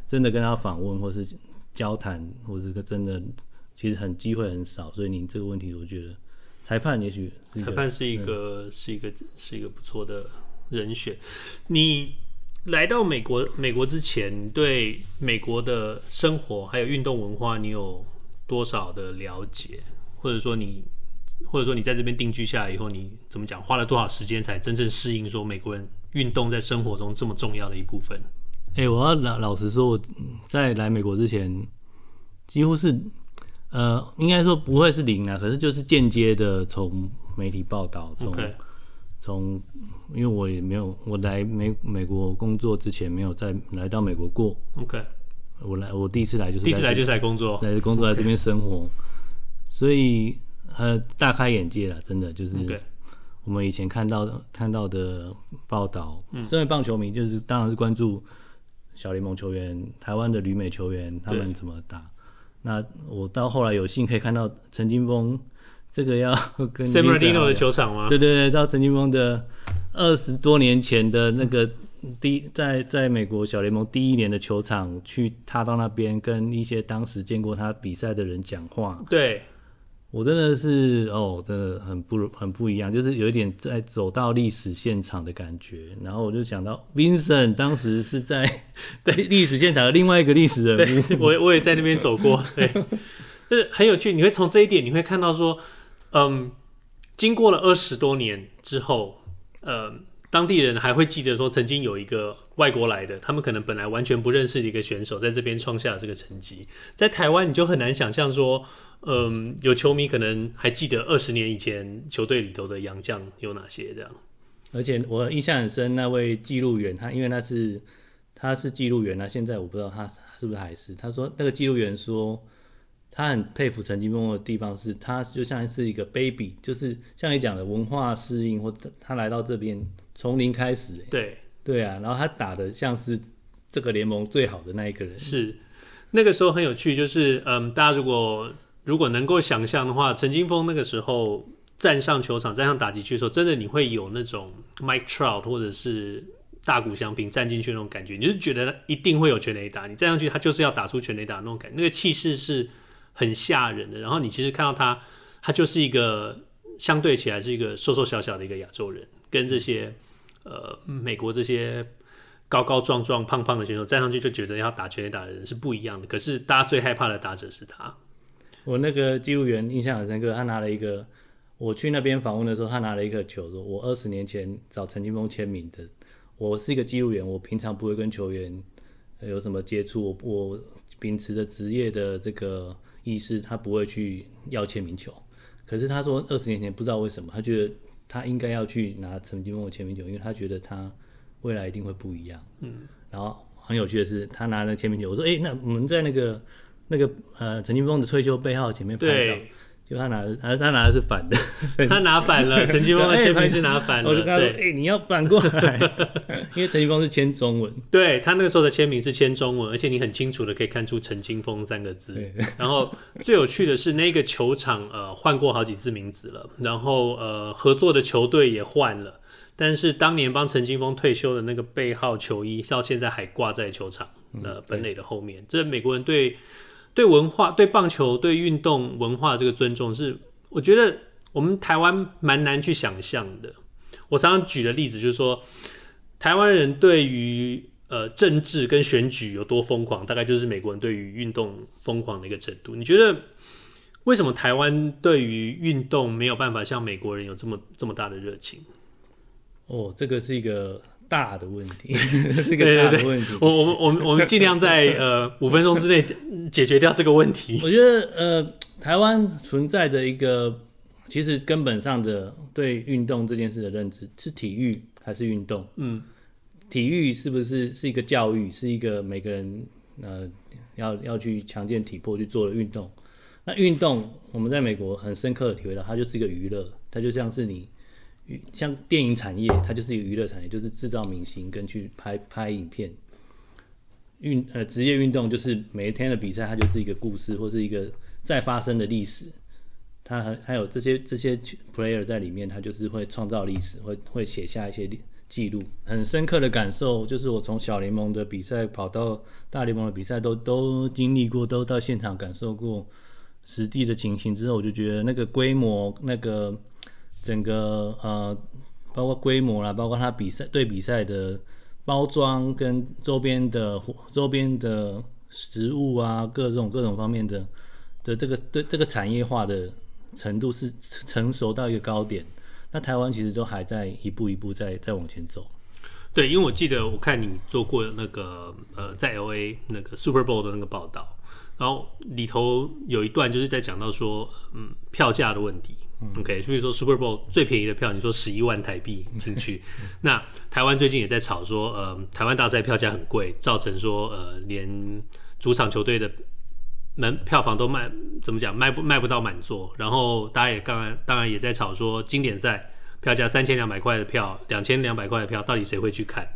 真的跟他访问或是交谈，或者个真的其实很机会很少。所以您这个问题，我觉得裁判也许裁判是一个、嗯、是一个是一个不错的人选。你来到美国美国之前，对美国的生活还有运动文化，你有多少的了解，或者说你？或者说你在这边定居下来以后，你怎么讲？花了多少时间才真正适应说美国人运动在生活中这么重要的一部分？哎、欸，我要老老实说，我在来美国之前，几乎是呃，应该说不会是零啊，可是就是间接的从媒体报道，从从因为我也没有我来美美国工作之前没有在来到美国过。OK，我来我第一次来就是第一次来就是来工作，来工作在这边生活.所以。呃，大开眼界了，真的就是我们以前看到的看到的报道。嗯，身为棒球迷，就是当然是关注小联盟球员、台湾的旅美球员他们怎么打。那我到后来有幸可以看到陈金峰，这个要跟 San Bernardino 的球场吗？对对对，到陈金峰的二十多年前的那个第一在在美国小联盟第一年的球场，去他到那边跟一些当时见过他比赛的人讲话。对。我真的是哦，真的很不很不一样，就是有一点在走到历史现场的感觉。然后我就想到，Vincent 当时是在 对历史现场的另外一个历史人物，我我也在那边走过，对，就是很有趣。你会从这一点，你会看到说，嗯，经过了二十多年之后，嗯。当地人还会记得说，曾经有一个外国来的，他们可能本来完全不认识的一个选手，在这边创下了这个成绩。在台湾，你就很难想象说，嗯，有球迷可能还记得二十年以前球队里头的洋将有哪些这样。而且我印象很深，那位记录员，他因为他是他是记录员，那现在我不知道他是不是还是。他说那个记录员说，他很佩服陈金峰的地方是，他就像是一个 baby，就是像你讲的文化适应，或者他来到这边。从零开始，对对啊，然后他打的像是这个联盟最好的那一个人。是那个时候很有趣，就是嗯，大家如果如果能够想象的话，陈金峰那个时候站上球场、站上打击区的时候，真的你会有那种 Mike Trout 或者是大谷翔平站进去那种感觉，你就觉得一定会有全垒打，你站上去他就是要打出全垒打那种感觉，那个气势是很吓人的。然后你其实看到他，他就是一个。相对起来是一个瘦瘦小小的一个亚洲人，跟这些呃美国这些高高壮壮、胖胖的选手站上去就觉得要打全垒打的人是不一样的。可是大家最害怕的打者是他。我那个记录员印象很深刻，他拿了一个，我去那边访问的时候，他拿了一个球，说我二十年前找陈金锋签名的。我是一个记录员，我平常不会跟球员有什么接触，我我秉持着职业的这个意识，他不会去要签名球。可是他说二十年前不知道为什么，他觉得他应该要去拿陈金峰的签名球，因为他觉得他未来一定会不一样。嗯，然后很有趣的是，他拿了签名球，我说：“哎、欸，那我们在那个。”那个呃，陈金峰的退休背号前面拍照，就他拿的，他他拿的是反的，他拿反了。陈金峰的签名是拿反了，我就跟他说：“哎、欸，你要反过来，因为陈金峰是签中文。对”对他那个时候的签名是签中文，而且你很清楚的可以看出“陈金峰”三个字。然后最有趣的是，那个球场呃换过好几次名字了，然后呃合作的球队也换了，但是当年帮陈金峰退休的那个背号球衣，到现在还挂在球场呃本垒的后面。这美国人对。对文化、对棒球、对运动文化这个尊重，是我觉得我们台湾蛮难去想象的。我常常举的例子就是说，台湾人对于呃政治跟选举有多疯狂，大概就是美国人对于运动疯狂的一个程度。你觉得为什么台湾对于运动没有办法像美国人有这么这么大的热情？哦，这个是一个。大的问题，这个大的问题，我我们我们我们尽量在 呃五分钟之内解决掉这个问题。我觉得呃，台湾存在的一个其实根本上的对运动这件事的认知是体育还是运动？嗯，体育是不是是一个教育，是一个每个人呃要要去强健体魄去做的运动？那运动我们在美国很深刻的体会到，它就是一个娱乐，它就像是你。像电影产业，它就是一个娱乐产业，就是制造明星跟去拍拍影片。运呃职业运动就是每一天的比赛，它就是一个故事或是一个再发生的历史。它还还有这些这些 player 在里面，它就是会创造历史，会会写下一些记录。很深刻的感受就是，我从小联盟的比赛跑到大联盟的比赛，都都经历过，都到现场感受过实地的情形之后，我就觉得那个规模那个。整个呃，包括规模啦，包括他比赛对比赛的包装跟周边的周边的食物啊，各种各种方面的的这个对这个产业化的程度是成熟到一个高点。那台湾其实都还在一步一步在在往前走。对，因为我记得我看你做过那个呃，在 LA 那个 Super Bowl 的那个报道，然后里头有一段就是在讲到说，嗯，票价的问题。OK，所以说 Super Bowl 最便宜的票，你说十一万台币进去，那台湾最近也在炒说，呃，台湾大赛票价很贵，造成说，呃，连主场球队的门票房都卖，怎么讲，卖不卖不到满座，然后大家也刚刚当然也在炒说，经典赛票价三千两百块的票，两千两百块的票，到底谁会去看？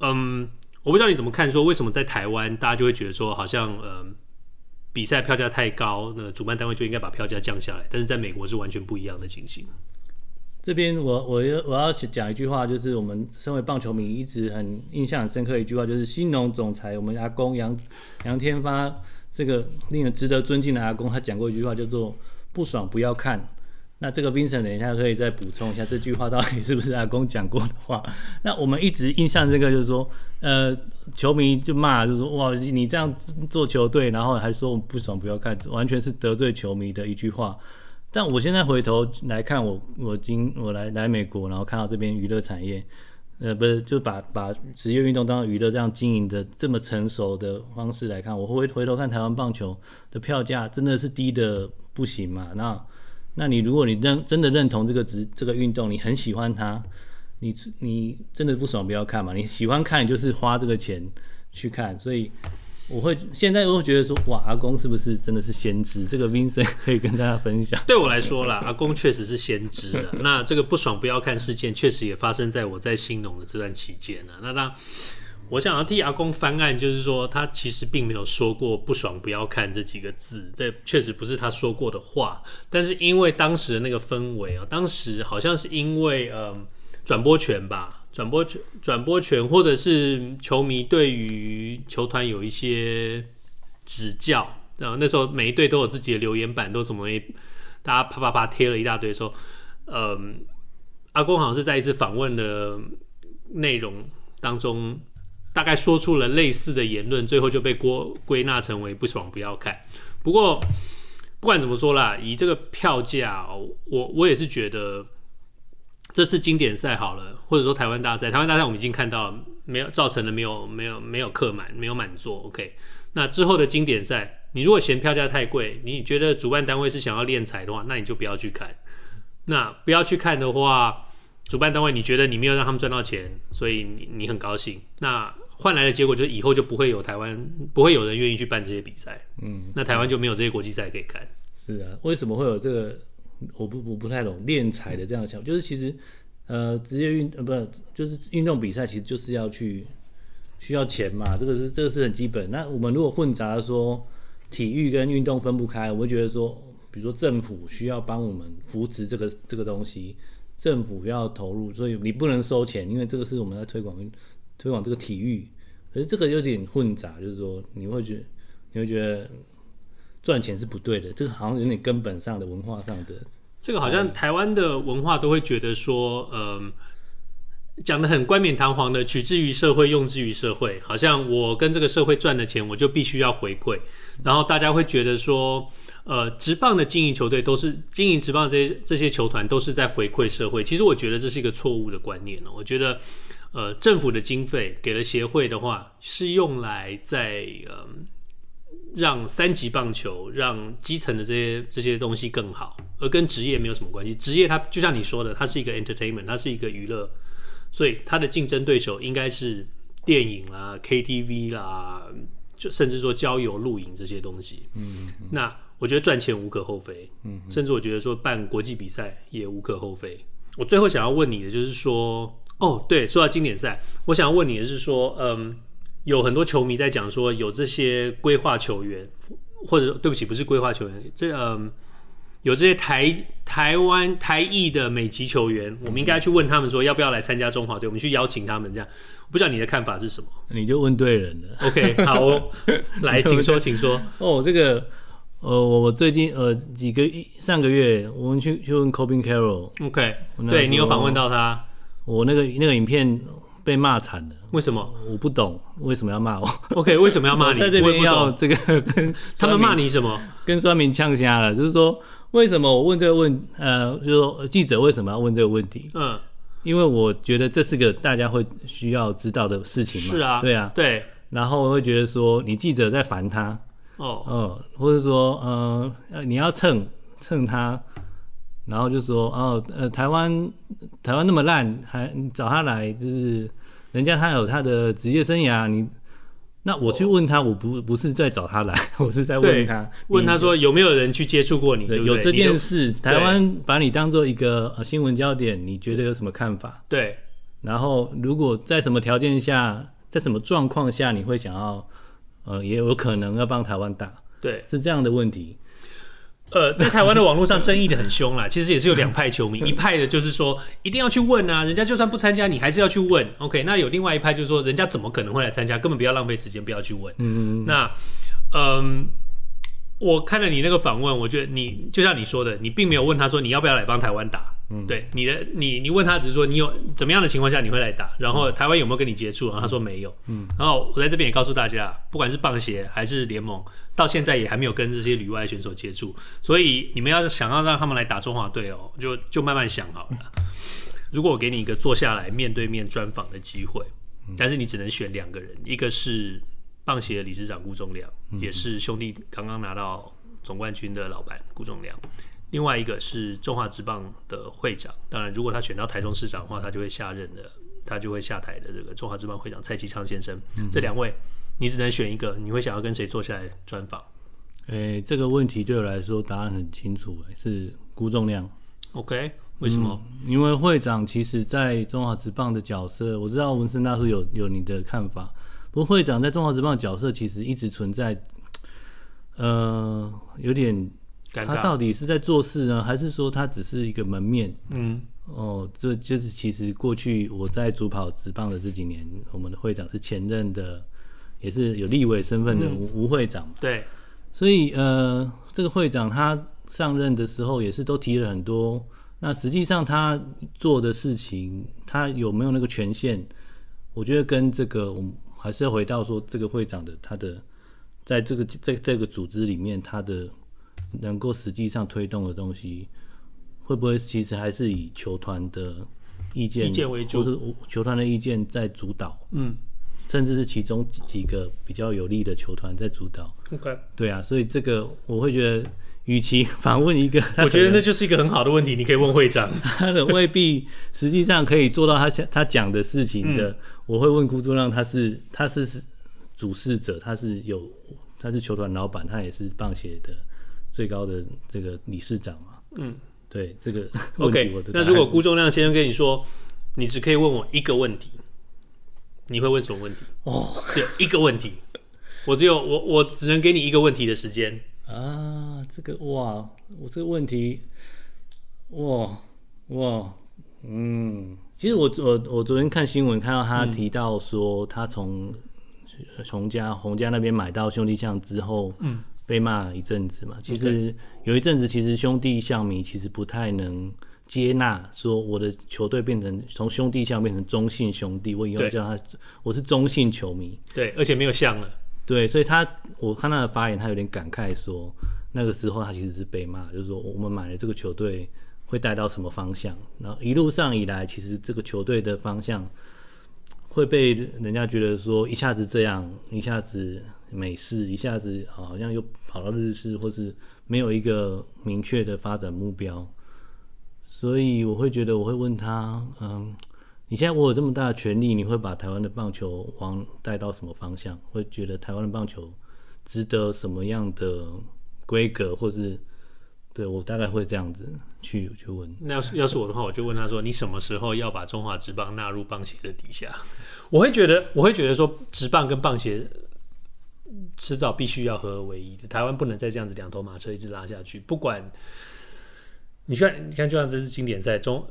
嗯，我不知道你怎么看，说为什么在台湾大家就会觉得说，好像，呃。比赛票价太高，那主办单位就应该把票价降下来。但是在美国是完全不一样的情形。这边我我要我要讲一句话，就是我们身为棒球迷一直很印象很深刻一句话，就是新农总裁我们阿公杨杨天发这个令人值得尊敬的阿公，他讲过一句话叫做“不爽不要看”。那这个冰城等一下可以再补充一下这句话到底是不是阿公讲过的话？那我们一直印象这个就是说，呃，球迷就骂，就是说哇，你这样做球队，然后还说我们不爽不要看，完全是得罪球迷的一句话。但我现在回头来看我，我我今我来来美国，然后看到这边娱乐产业，呃，不是就把把职业运动当娱乐这样经营的这么成熟的方式来看，我会回头看台湾棒球的票价真的是低的不行嘛？那那你如果你认真的认同这个职这个运动，你很喜欢它，你你真的不爽不要看嘛？你喜欢看，你就是花这个钱去看。所以我会现在我会觉得说，哇，阿公是不是真的是先知？这个 Vincent 可以跟大家分享。对我来说啦，阿公确实是先知的。那这个不爽不要看事件，确实也发生在我在兴农的这段期间呢。那当。我想要替阿公翻案，就是说他其实并没有说过“不爽不要看”这几个字，这确实不是他说过的话。但是因为当时的那个氛围啊，当时好像是因为嗯转播权吧，转播权转播权，或者是球迷对于球团有一些指教，然后那时候每一队都有自己的留言板，都怎么大家啪啪啪贴了一大堆说，嗯，阿公好像是在一次访问的内容当中，大概说出了类似的言论，最后就被归归纳成为不爽不要看。不过不管怎么说啦，以这个票价，我我也是觉得这次经典赛好了，或者说台湾大赛，台湾大赛我们已经看到没有造成了没有没有没有客满，没有满座。OK，那之后的经典赛。你如果嫌票价太贵，你觉得主办单位是想要敛财的话，那你就不要去看。那不要去看的话，主办单位你觉得你没有让他们赚到钱，所以你你很高兴。那换来的结果就是以后就不会有台湾，不会有人愿意去办这些比赛。嗯，那台湾就没有这些国际赛可以看。是啊，为什么会有这个？我不我不太懂敛财的这样的想法，就是其实呃职业运呃不就是运动比赛，其实就是要去需要钱嘛，这个是这个是很基本。那我们如果混杂说。体育跟运动分不开，我会觉得说，比如说政府需要帮我们扶持这个这个东西，政府要投入，所以你不能收钱，因为这个是我们在推广推广这个体育，可是这个有点混杂，就是说你会觉得你会觉得赚钱是不对的，这个好像有点根本上的文化上的，这个好像台湾的文化都会觉得说，嗯、讲得很冠冕堂皇的，取之于社会，用之于社会，好像我跟这个社会赚的钱，我就必须要回馈。然后大家会觉得说，呃，职棒的经营球队都是经营职棒这些这些球团都是在回馈社会。其实我觉得这是一个错误的观念哦。我觉得，呃，政府的经费给了协会的话，是用来在呃让三级棒球、让基层的这些这些东西更好，而跟职业没有什么关系。职业它就像你说的，它是一个 entertainment，它是一个娱乐。所以它的竞争对手应该是电影啦、KTV 啦，就甚至说郊游露营这些东西。嗯，嗯，那我觉得赚钱无可厚非。嗯，嗯，甚至我觉得说办国际比赛也无可厚非。我最后想要问你的就是说，哦，对，说到经典赛，我想要问你的是说，嗯，有很多球迷在讲说有这些规划球员，或者对不起，不是规划球员，这嗯。有这些台台湾台裔的美籍球员，我们应该去问他们说要不要来参加中华队，我们去邀请他们这样。我不知道你的看法是什么？你就问对人了。OK，好哦，来，请说，请说。哦，这个，呃，我最近呃几个上个月，我们去去问 Corbin Carroll。OK，对你有访问到他？我那个那个影片被骂惨了。为什么？我不懂为什么要骂我。OK，为什么要骂你？在这边要这个跟 他们骂你什么？跟酸民呛瞎了，就是说。为什么我问这个问？呃，就是说记者为什么要问这个问题？嗯，因为我觉得这是个大家会需要知道的事情嘛。是啊，对啊，对。然后我会觉得说，你记者在烦他，哦，嗯、呃，或者说，嗯、呃，你要蹭蹭他，然后就说，哦，呃，台湾台湾那么烂，还找他来，就是人家他有他的职业生涯，你。那我去问他，我不不是在找他来，我是在问他，问他说有没有人去接触过你？对，有这件事，台湾把你当做一个新闻焦点，你觉得有什么看法？对。然后，如果在什么条件下，在什么状况下，你会想要，呃，也有可能要帮台湾打？对，是这样的问题。呃，在台湾的网络上争议的很凶啦，其实也是有两派球迷，一派的就是说一定要去问啊，人家就算不参加，你还是要去问。OK，那有另外一派就是说，人家怎么可能会来参加，根本不要浪费时间，不要去问。嗯嗯。那，嗯，我看了你那个访问，我觉得你就像你说的，你并没有问他说你要不要来帮台湾打。嗯，对，你的你你问他只是说你有怎么样的情况下你会来打，然后台湾有没有跟你接触，然后他说没有。嗯，然后我在这边也告诉大家，不管是棒协还是联盟，到现在也还没有跟这些旅外选手接触，所以你们要是想要让他们来打中华队哦，就就慢慢想好了。如果我给你一个坐下来面对面专访的机会，但是你只能选两个人，一个是棒协的理事长顾仲亮，也是兄弟刚刚拿到总冠军的老板顾仲亮。另外一个是中华职棒的会长，当然，如果他选到台中市长的话，他就会下任的，他就会下台的。这个中华职棒会长蔡其昌先生，嗯、这两位你只能选一个，你会想要跟谁坐下来专访？诶、欸，这个问题对我来说答案很清楚，是辜仲谅。OK，为什么、嗯？因为会长其实在中华职棒的角色，我知道文森大叔有有你的看法，不过会长在中华职棒的角色其实一直存在，呃，有点。他到底是在做事呢，还是说他只是一个门面？嗯，哦，这就是其实过去我在主跑职棒的这几年，我们的会长是前任的，也是有立委身份的吴、嗯、吴会长。对，所以呃，这个会长他上任的时候也是都提了很多。那实际上他做的事情，他有没有那个权限？我觉得跟这个我们还是要回到说，这个会长的他的在这个在这个组织里面，他的能够实际上推动的东西，会不会其实还是以球团的意见，意见为主，或是球团的意见在主导？嗯，甚至是其中几几个比较有利的球团在主导。OK，对啊，所以这个我会觉得。与其 反问一个，我觉得那就是一个很好的问题，你可以问会长。他的未必实际上可以做到他想他讲的事情的。嗯、我会问辜仲谅，他是他是主事者，他是有他是球团老板，他也是棒协的最高的这个理事长嘛。嗯，对这个 OK。那如果辜仲谅先生跟你说，你只可以问我一个问题，你会问什么问题？哦，对，一个问题，我只有我我只能给你一个问题的时间。啊，这个哇，我这个问题，哇哇，嗯，其实我我我昨天看新闻看到他提到说，他从洪家洪家那边买到兄弟象之后，嗯，被骂了一阵子嘛。其实有一阵子，其实兄弟象迷其实不太能接纳说我的球队变成从兄弟象变成中信兄弟，我以后叫他我是中信球迷，对，而且没有象了。对，所以他我看他的发言，他有点感慨说，那个时候他其实是被骂，就是说我们买了这个球队会带到什么方向，然后一路上以来，其实这个球队的方向会被人家觉得说一下子这样，一下子美式，一下子好像又跑到日式，或是没有一个明确的发展目标，所以我会觉得我会问他，嗯。你现在我有这么大的权力，你会把台湾的棒球往带到什么方向？会觉得台湾的棒球值得什么样的规格，或是对我大概会这样子去去问。那要是要是我的话，我就问他说：“你什么时候要把中华职棒纳入棒协的底下？” 我会觉得，我会觉得说，职棒跟棒协迟早必须要合而为一的。台湾不能再这样子两头马车一直拉下去。不管你看，你看，就像这次经典赛中。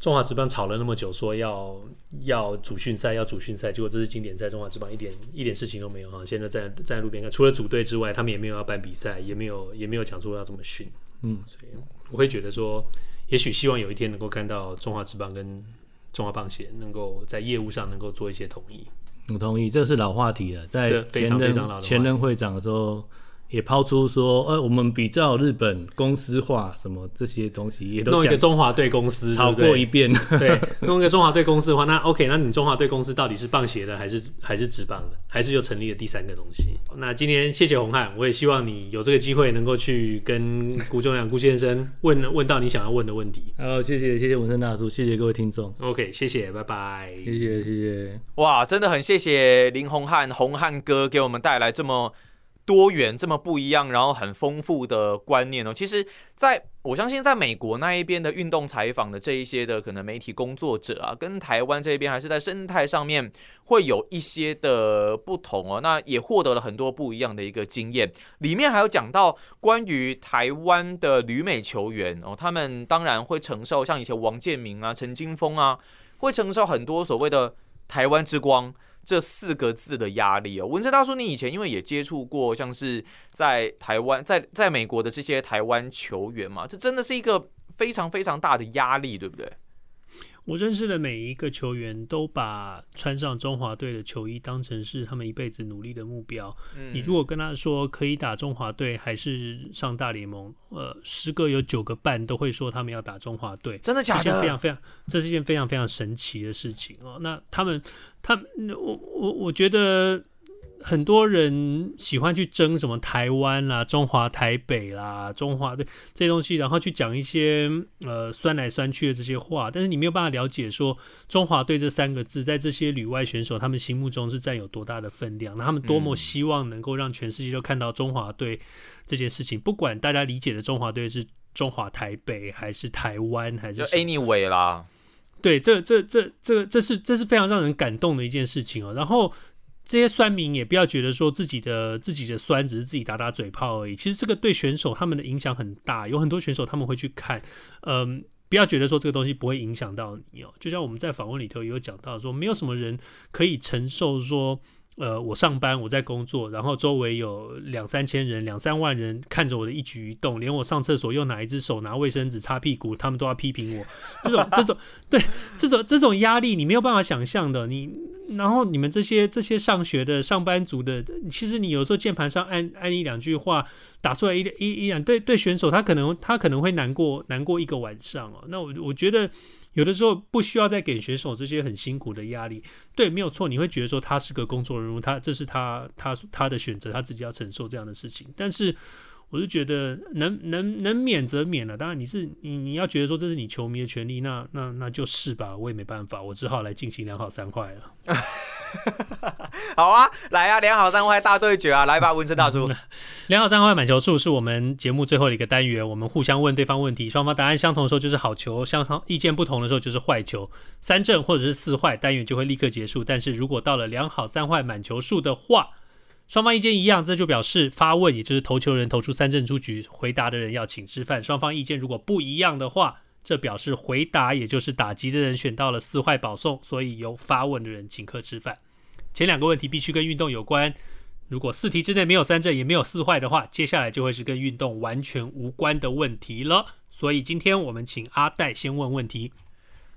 中华职棒吵了那么久，说要要主训赛，要主训赛，结果这是经典赛，中华职棒一点一点事情都没有啊。现在在站在路边看，除了组队之外，他们也没有要办比赛，也没有也没有讲说要怎么训。嗯，所以我会觉得说，也许希望有一天能够看到中华职棒跟中华棒协能够在业务上能够做一些统一。我同意，这是老话题了，在前任前任会长的时候。也抛出说，呃，我们比较日本公司化什么这些东西，也都弄一个中华队公司，炒过一遍。对，弄一个中华队公司的话，那 OK，那你中华队公司到底是棒协的，还是还是职棒的，还是又成立了第三个东西？那今天谢谢红汉，我也希望你有这个机会能够去跟辜仲谅辜先生问问到你想要问的问题。好，谢谢谢谢文生大叔，谢谢各位听众。OK，谢谢，拜拜。谢谢谢谢。哇，真的很谢谢林红汉红汉哥给我们带来这么。多元这么不一样，然后很丰富的观念哦。其实在，我相信，在美国那一边的运动采访的这一些的可能媒体工作者啊，跟台湾这边还是在生态上面会有一些的不同哦。那也获得了很多不一样的一个经验。里面还有讲到关于台湾的旅美球员哦，他们当然会承受像以前王建民啊、陈金锋啊，会承受很多所谓的台湾之光。这四个字的压力哦，文成大叔，你以前因为也接触过，像是在台湾、在在美国的这些台湾球员嘛，这真的是一个非常非常大的压力，对不对？我认识的每一个球员都把穿上中华队的球衣当成是他们一辈子努力的目标。嗯，你如果跟他说可以打中华队，还是上大联盟，呃，十个有九个半都会说他们要打中华队。真的假的？非常非常，这是一件非常非常神奇的事情哦。那他们，他们，我我我觉得。很多人喜欢去争什么台湾啦、中华台北啦、中华的这些东西，然后去讲一些呃酸来酸去的这些话，但是你没有办法了解说中华队这三个字在这些旅外选手他们心目中是占有多大的分量，那他们多么希望能够让全世界都看到中华队这件事情，不管大家理解的中华队是中华台北还是台湾还是 anyway 啦，对，这这这这这是这是非常让人感动的一件事情哦，然后。这些酸民也不要觉得说自己的自己的酸只是自己打打嘴炮而已，其实这个对选手他们的影响很大，有很多选手他们会去看，嗯，不要觉得说这个东西不会影响到你哦。就像我们在访问里头也有讲到说，没有什么人可以承受说呃，我上班，我在工作，然后周围有两三千人、两三万人看着我的一举一动，连我上厕所用哪一只手拿卫生纸擦屁股，他们都要批评我。这种、这种，对，这种、这种压力，你没有办法想象的。你，然后你们这些、这些上学的上班族的，其实你有时候键盘上按按一两句话，打出来一一一两，对对，选手他可能他可能会难过难过一个晚上哦。那我我觉得。有的时候不需要再给选手这些很辛苦的压力，对，没有错。你会觉得说他是个工作人物，他这是他他他的选择，他自己要承受这样的事情。但是，我是觉得能能能免则免了。当然，你是你你要觉得说这是你球迷的权利，那那那就是吧，我也没办法，我只好来进行两好三坏了。好啊，来啊，两好三坏大对决啊，来吧，文森大叔。两好三坏满球数是我们节目最后的一个单元，我们互相问对方问题，双方答案相同的时候就是好球，相同意见不同的时候就是坏球，三正或者是四坏，单元就会立刻结束。但是如果到了两好三坏满球数的话，双方意见一样，这就表示发问，也就是投球人投出三振出局，回答的人要请吃饭。双方意见如果不一样的话，这表示回答，也就是打击的人选到了四坏保送，所以由发问的人请客吃饭。前两个问题必须跟运动有关，如果四题之内没有三振也没有四坏的话，接下来就会是跟运动完全无关的问题了。所以今天我们请阿戴先问问题。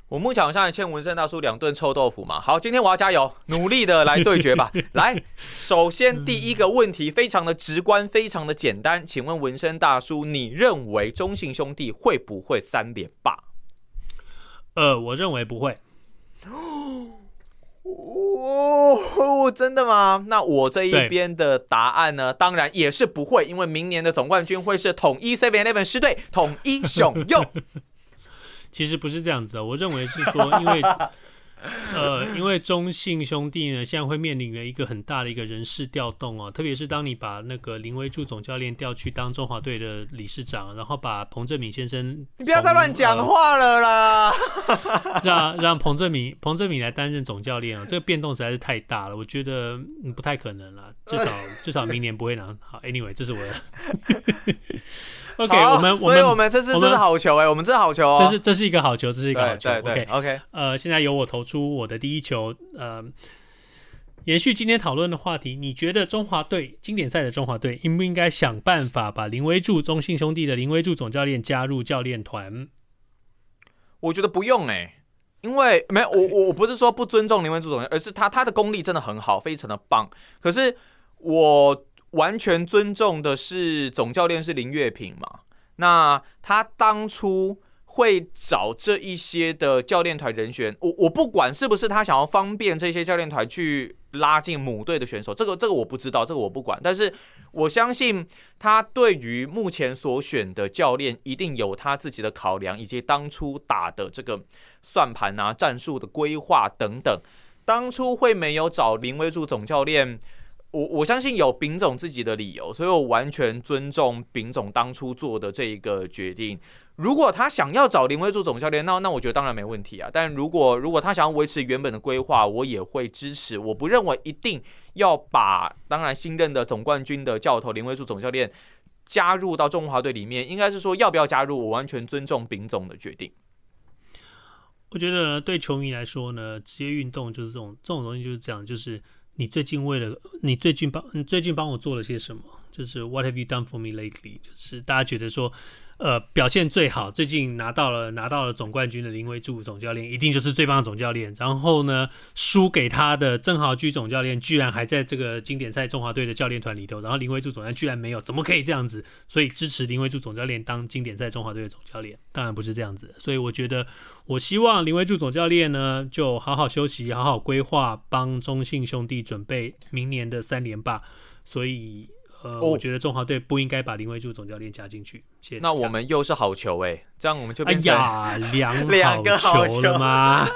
我目前好像欠文森大叔两顿臭豆腐嘛。好，今天我要加油，努力的来对决吧。来，首先第一个问题非常的直观，非常的简单，请问文森大叔，你认为中信兄弟会不会三连霸？呃，我认为不会。哦，真的吗？那我这一边的答案呢？当然也是不会，因为明年的总冠军会是统一 Seven Eleven 狮队，统一 雄鹰。其实不是这样子的，我认为是说，因为呃，因为中信兄弟呢，现在会面临了一个很大的一个人事调动哦，特别是当你把那个林威柱总教练调去当中华队的理事长，然后把彭振敏先生，你不要再乱讲话了啦，呃、让让彭振敏彭振敏来担任总教练啊，这个变动实在是太大了，我觉得不太可能了，至少至少明年不会拿。好，Anyway，这是我的。OK，我们，所以我们这是这是好球哎、欸，我们这是好球哦，这是这是一个好球，这是一个好球。OK OK，呃，现在由我投出我的第一球。呃，延续今天讨论的话题，你觉得中华队经典赛的中华队应不应该想办法把林威柱中信兄弟的林威柱总教练加入教练团？我觉得不用哎、欸，因为没有我我我不是说不尊重林威柱总教练，而是他他的功力真的很好，非常的棒。可是我。完全尊重的是总教练是林月平嘛？那他当初会找这一些的教练团人选，我我不管是不是他想要方便这些教练团去拉进母队的选手，这个这个我不知道，这个我不管。但是我相信他对于目前所选的教练一定有他自己的考量，以及当初打的这个算盘啊、战术的规划等等。当初会没有找林威助总教练？我我相信有丙总自己的理由，所以我完全尊重丙总当初做的这一个决定。如果他想要找林威助总教练，那那我觉得当然没问题啊。但如果如果他想要维持原本的规划，我也会支持。我不认为一定要把当然新任的总冠军的教头林威助总教练加入到中华队里面，应该是说要不要加入，我完全尊重丙总的决定。我觉得对球迷来说呢，职业运动就是这种这种东西就是这样，就是。你最近为了你最近帮你最近帮我做了些什么？就是 What have you done for me lately？就是大家觉得说。呃，表现最好，最近拿到了拿到了总冠军的林威柱总教练，一定就是最棒的总教练。然后呢，输给他的郑豪居总教练，居然还在这个经典赛中华队的教练团里头。然后林威柱总教练居然没有，怎么可以这样子？所以支持林威柱总教练当经典赛中华队的总教练，当然不是这样子。所以我觉得，我希望林威柱总教练呢，就好好休息，好好规划，帮中信兄弟准备明年的三连霸。所以。呃，我觉得中华队不应该把林威柱总教练加进去。谢谢。那我们又是好球哎、欸，这样我们就变成、哎、呀两两个好球了吗？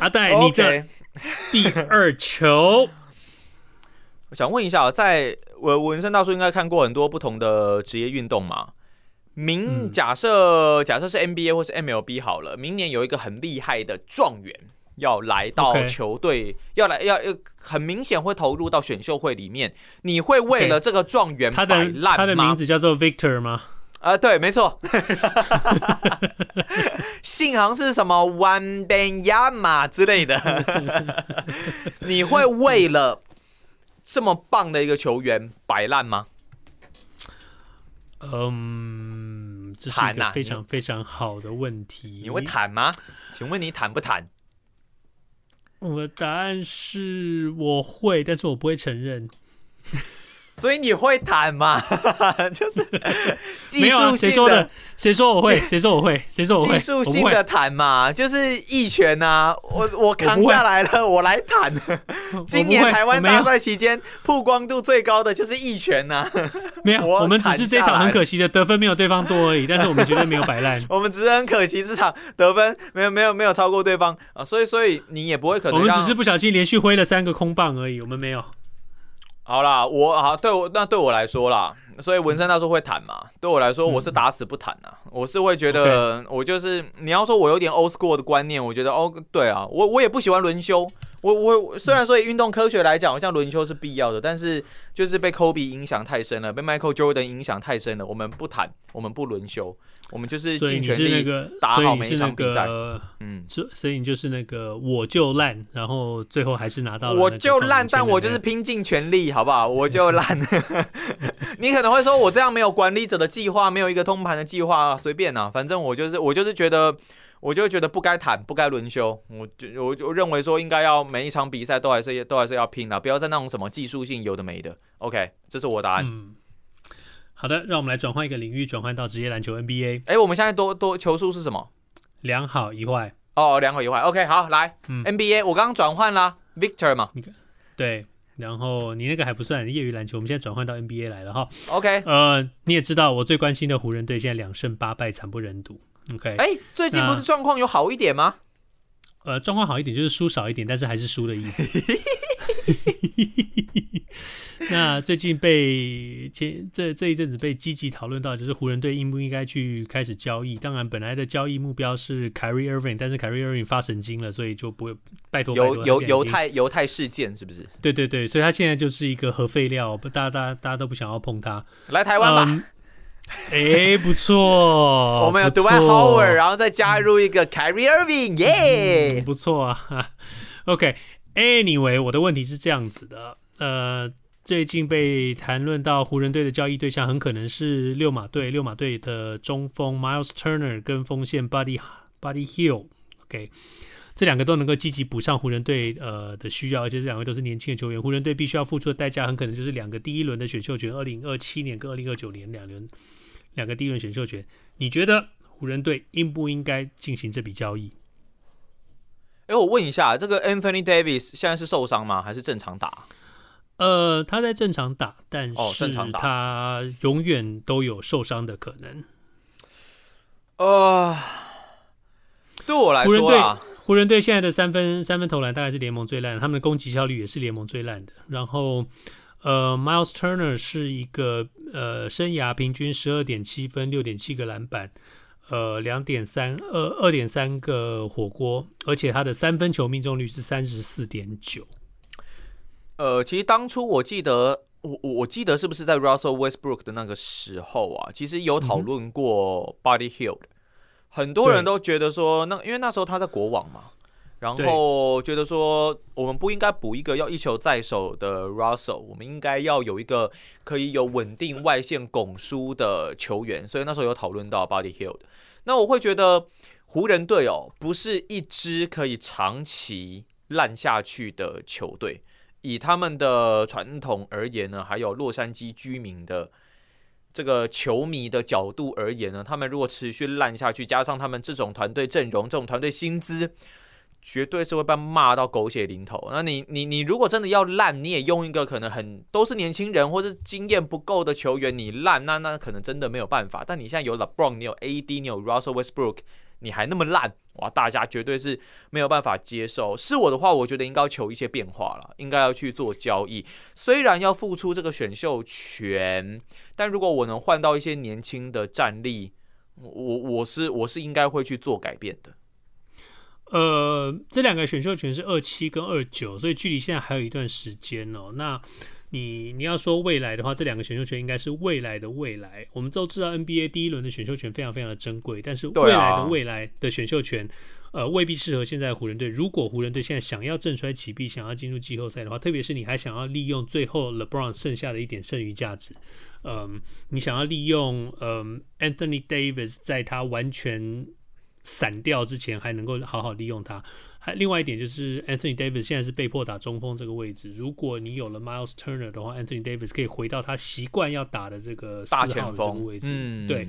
阿戴，你的第二球。我想问一下，在我文森大叔应该看过很多不同的职业运动嘛？明假设、嗯、假设是 NBA 或是 MLB 好了，明年有一个很厉害的状元。要来到球队.要来要要很明显会投入到选秀会里面。你会为了这个状元摆烂吗？他的名字叫做 Victor 吗？啊，对，没错，信行是什么 Wembanyama 之类的。你会为了这么棒的一个球员摆烂吗？嗯，这是一个非常非常好的问题。你，你会坦吗？请问你坦不坦？我的答案是我会，但是我不会承认。所以你会坦吗？就是 技术性的。谁说的？谁说我会？谁说我会？谁说我会？技术性的弹嘛，就是一拳呐。我我 扛下来了，我，我来弹。今年台湾大赛期间曝光度最高的就是一拳呐。没有，我们只是这场很可惜的得分没有对方多而已，但是我们绝对没有摆烂。我们只是很可惜这场得分没有没有没有超过对方啊，所以所以你也不会可能。我们只是不小心连续挥了三个空棒而已，我们没有。好啦，我啊，对我那对我来说啦，所以文森他说会谈嘛，对我来说我是打死不谈啊，我是会觉得我就是你要说我有点 old school 的观念，我觉得哦对啊，我我也不喜欢轮休，我我虽然说以运动科学来讲，好像轮休是必要的，但是就是被 Kobe 影响太深了，被 Michael Jordan 影响太深了，我们不谈，我们不轮休。我们就是尽全力打好每一场比赛。嗯，所所以你就是那个我就烂，然后最后还是拿到了。我就烂，但我就是拼尽全力，好不好？我就烂。你可能会说我这样没有管理者的计划，没有一个通盘的计划，随便啊，反正我就是我就是觉得，我就觉得不该坦，不该轮休。我就我就认为说应该要每一场比赛都还是都还是要拼了，不要再那种什么技术性有的没的。OK，这是我的答案。嗯好的，让我们来转换一个领域，转换到职业篮球 NBA。哎，我们现在多多球数是什么？良好一坏。哦，良好一坏。OK，好，来、嗯、NBA，我刚刚转换了，Victor 嘛。对，然后你那个还不算业余篮球，我们现在转换到 NBA 来了哈。OK，呃，你也知道我最关心的湖人队现在两胜八败，惨不忍睹。OK，哎，最近不是状况有好一点吗？呃，状况好一点就是输少一点，但是还是输的意思。那最近被前这这一阵子被积极讨论到，就是湖人队应不应该去开始交易？当然，本来的交易目标是 Kyrie Irving，但是 Kyrie Irving 发神经了，所以就不会拜托。犹犹犹太犹太事件是不是？对对对，所以他现在就是一个核废料，不，大家大家大家都不想要碰他。来台湾吧。哎、嗯，不错，我们有 Dwight Howard，然后再加入一个 Kyrie Irving，耶、嗯，不错啊。OK，Anyway，、Anyway，我的问题是这样子的，呃。最近被谈论到湖人队的交易对象很可能是六马队，六马队的中锋 Miles Turner 跟锋线 Buddy Buddy Hill，OK，这两个都能够积极补上湖人队呃的需要，而且这两位都是年轻的球员。湖人队必须要付出的代价很可能就是两个第一轮的选秀权，二零二七年跟二零二九年两轮两个第一轮选秀权。你觉得湖人队应不应该进行这笔交易？哎，我问一下，这个 Anthony Davis 现在是受伤吗？还是正常打？呃，他在正常打，但是他永远都有受伤的可能。呃，对我来说啊，湖人队现在的三分三分投篮大概是联盟最烂，他们的攻击效率也是联盟最烂的。然后，呃，Miles Turner 是一个呃，生涯平均十二点七分，六点七个篮板，呃，两点三二二点三个火锅，而且他的三分球命中率是三十四点九。呃，其实当初我记得，我我我记得是不是在 Russell Westbrook 的那个时候啊？其实有讨论过 Buddy Hield，很多人都觉得说，那因为那时候他在国网嘛，然后觉得说我们不应该补一个要一球在手的 Russell，我们应该要有一个可以有稳定外线拱输的球员，所以那时候有讨论到 Buddy Hield。那我会觉得湖人队哦，不是一支可以长期烂下去的球队。以他们的传统而言呢，还有洛杉矶居民的这个球迷的角度而言呢，他们如果持续烂下去，加上他们这种团队阵容、这种团队薪资，绝对是会被骂到狗血淋头。那你、你、你如果真的要烂，你也用一个可能很都是年轻人或是经验不够的球员，你烂，那那可能真的没有办法。但你现在有 LeBron，你有 AD，你有 Russell Westbrook。你还那么烂哇！大家绝对是没有办法接受。是我的话，我觉得应该要求一些变化了，应该要去做交易。虽然要付出这个选秀权，但如果我能换到一些年轻的战力，我我是我是应该会去做改变的。呃，这两个选秀权是二七跟二九，所以距离现在还有一段时间哦。那你你要说未来的话，这两个选秀权应该是未来的未来。我们都知道 NBA 第一轮的选秀权非常非常的珍贵，但是未来的未来的选秀权，呃，未必适合现在的湖人队。如果湖人队现在想要振衰起弊，想要进入季后赛的话，特别是你还想要利用最后 LeBron 剩下的一点剩余价值，嗯、呃，你想要利用嗯、呃、Anthony Davis 在他完全散掉之前，还能够好好利用他。还另外一点就是 Anthony Davis 现在是被迫打中锋这个位置。如果你有了 Miles Turner 的话，Anthony Davis 可以回到他习惯要打的这个四号的这个位置。嗯，对。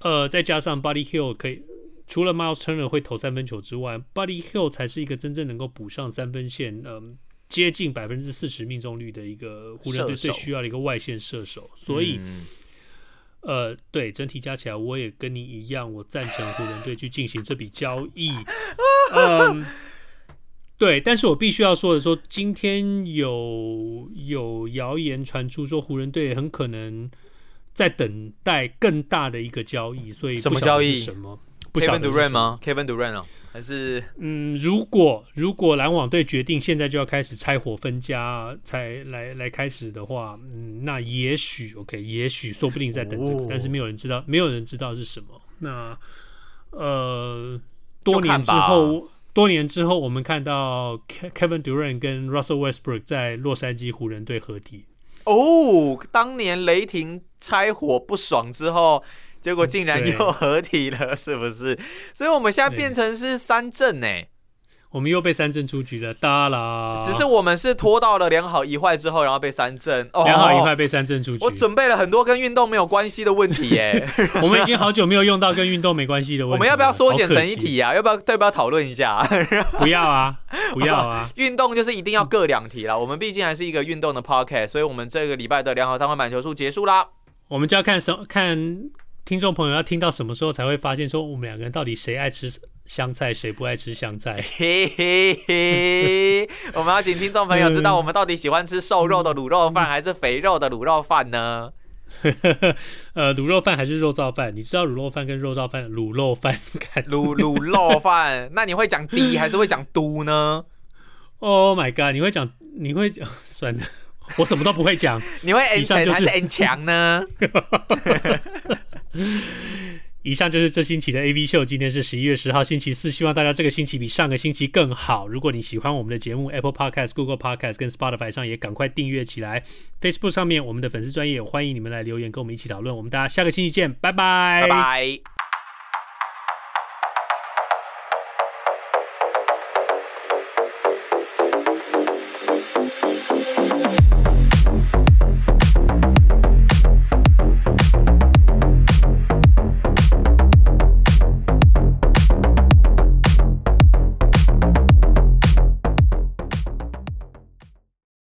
呃，再加上 Buddy Hield 可以，除了 Miles Turner 会投三分球之外，Buddy Hield 才是一个真正能够补上三分线，嗯、呃，接近百分之四十命中率的一个湖人队最需要的一个外线射手。所以。嗯呃，对，整体加起来，我也跟你一样，我赞成湖人队去进行这笔交易。嗯，对，但是我必须要说的说，今天有有谣言传出说，湖人队很可能在等待更大的一个交易，所以什么交易？什么？？Kevin Durant 吗？Kevin Durant 啊？还是嗯，如果如果篮网队决定现在就要开始拆伙分家，才来来开始的话，嗯，那也许 OK，也许说不定在等这个，哦、但是没有人知道，没有人知道是什么。那呃，多年之后，多年之后，我们看到 Kevin Durant 跟 Russell Westbrook 在洛杉矶湖人队合体。哦，当年雷霆拆伙不爽之后。结果竟然又合体了，是不是？所以我们现在变成是三阵呢。我们又被三阵出局了，哒啦！只是我们是拖到了两好一坏之后，然后被三阵。哦，两好一坏被三阵出局。我准备了很多跟运动没有关系的问题耶。我们已经好久没有用到跟运动没关系的问题。我们要不要缩减成一题啊？要不要？要不要讨论一下？不要啊！不要啊！运动就是一定要各两题了。我们毕竟还是一个运动的 podcast，所以我们这个礼拜的两好三坏满球数结束啦。我们就要看什看。听众朋友要听到什么时候才会发现说我们两个人到底谁爱吃香菜，谁不爱吃香菜？嘿嘿嘿！我们要请听众朋友知道我们到底喜欢吃瘦肉的卤肉饭还是肥肉的卤肉饭呢？呃，卤肉饭还是肉燥饭？你知道卤肉饭跟肉燥饭？卤肉饭，卤卤肉饭？那你会讲滴还是会讲嘟呢？Oh my god！你会讲？你会讲？算了。我什么都不会讲，你会 N 强还是 N 强呢？以上就是这星期的 AV 秀，今天是十一月十号，星期四。希望大家这个星期比上个星期更好。如果你喜欢我们的节目，Apple Podcast、Google Podcast 跟 Spotify 上也赶快订阅起来。Facebook 上面我们的粉丝专业，欢迎你们来留言跟我们一起讨论。我们大家下个星期见，拜拜，拜拜。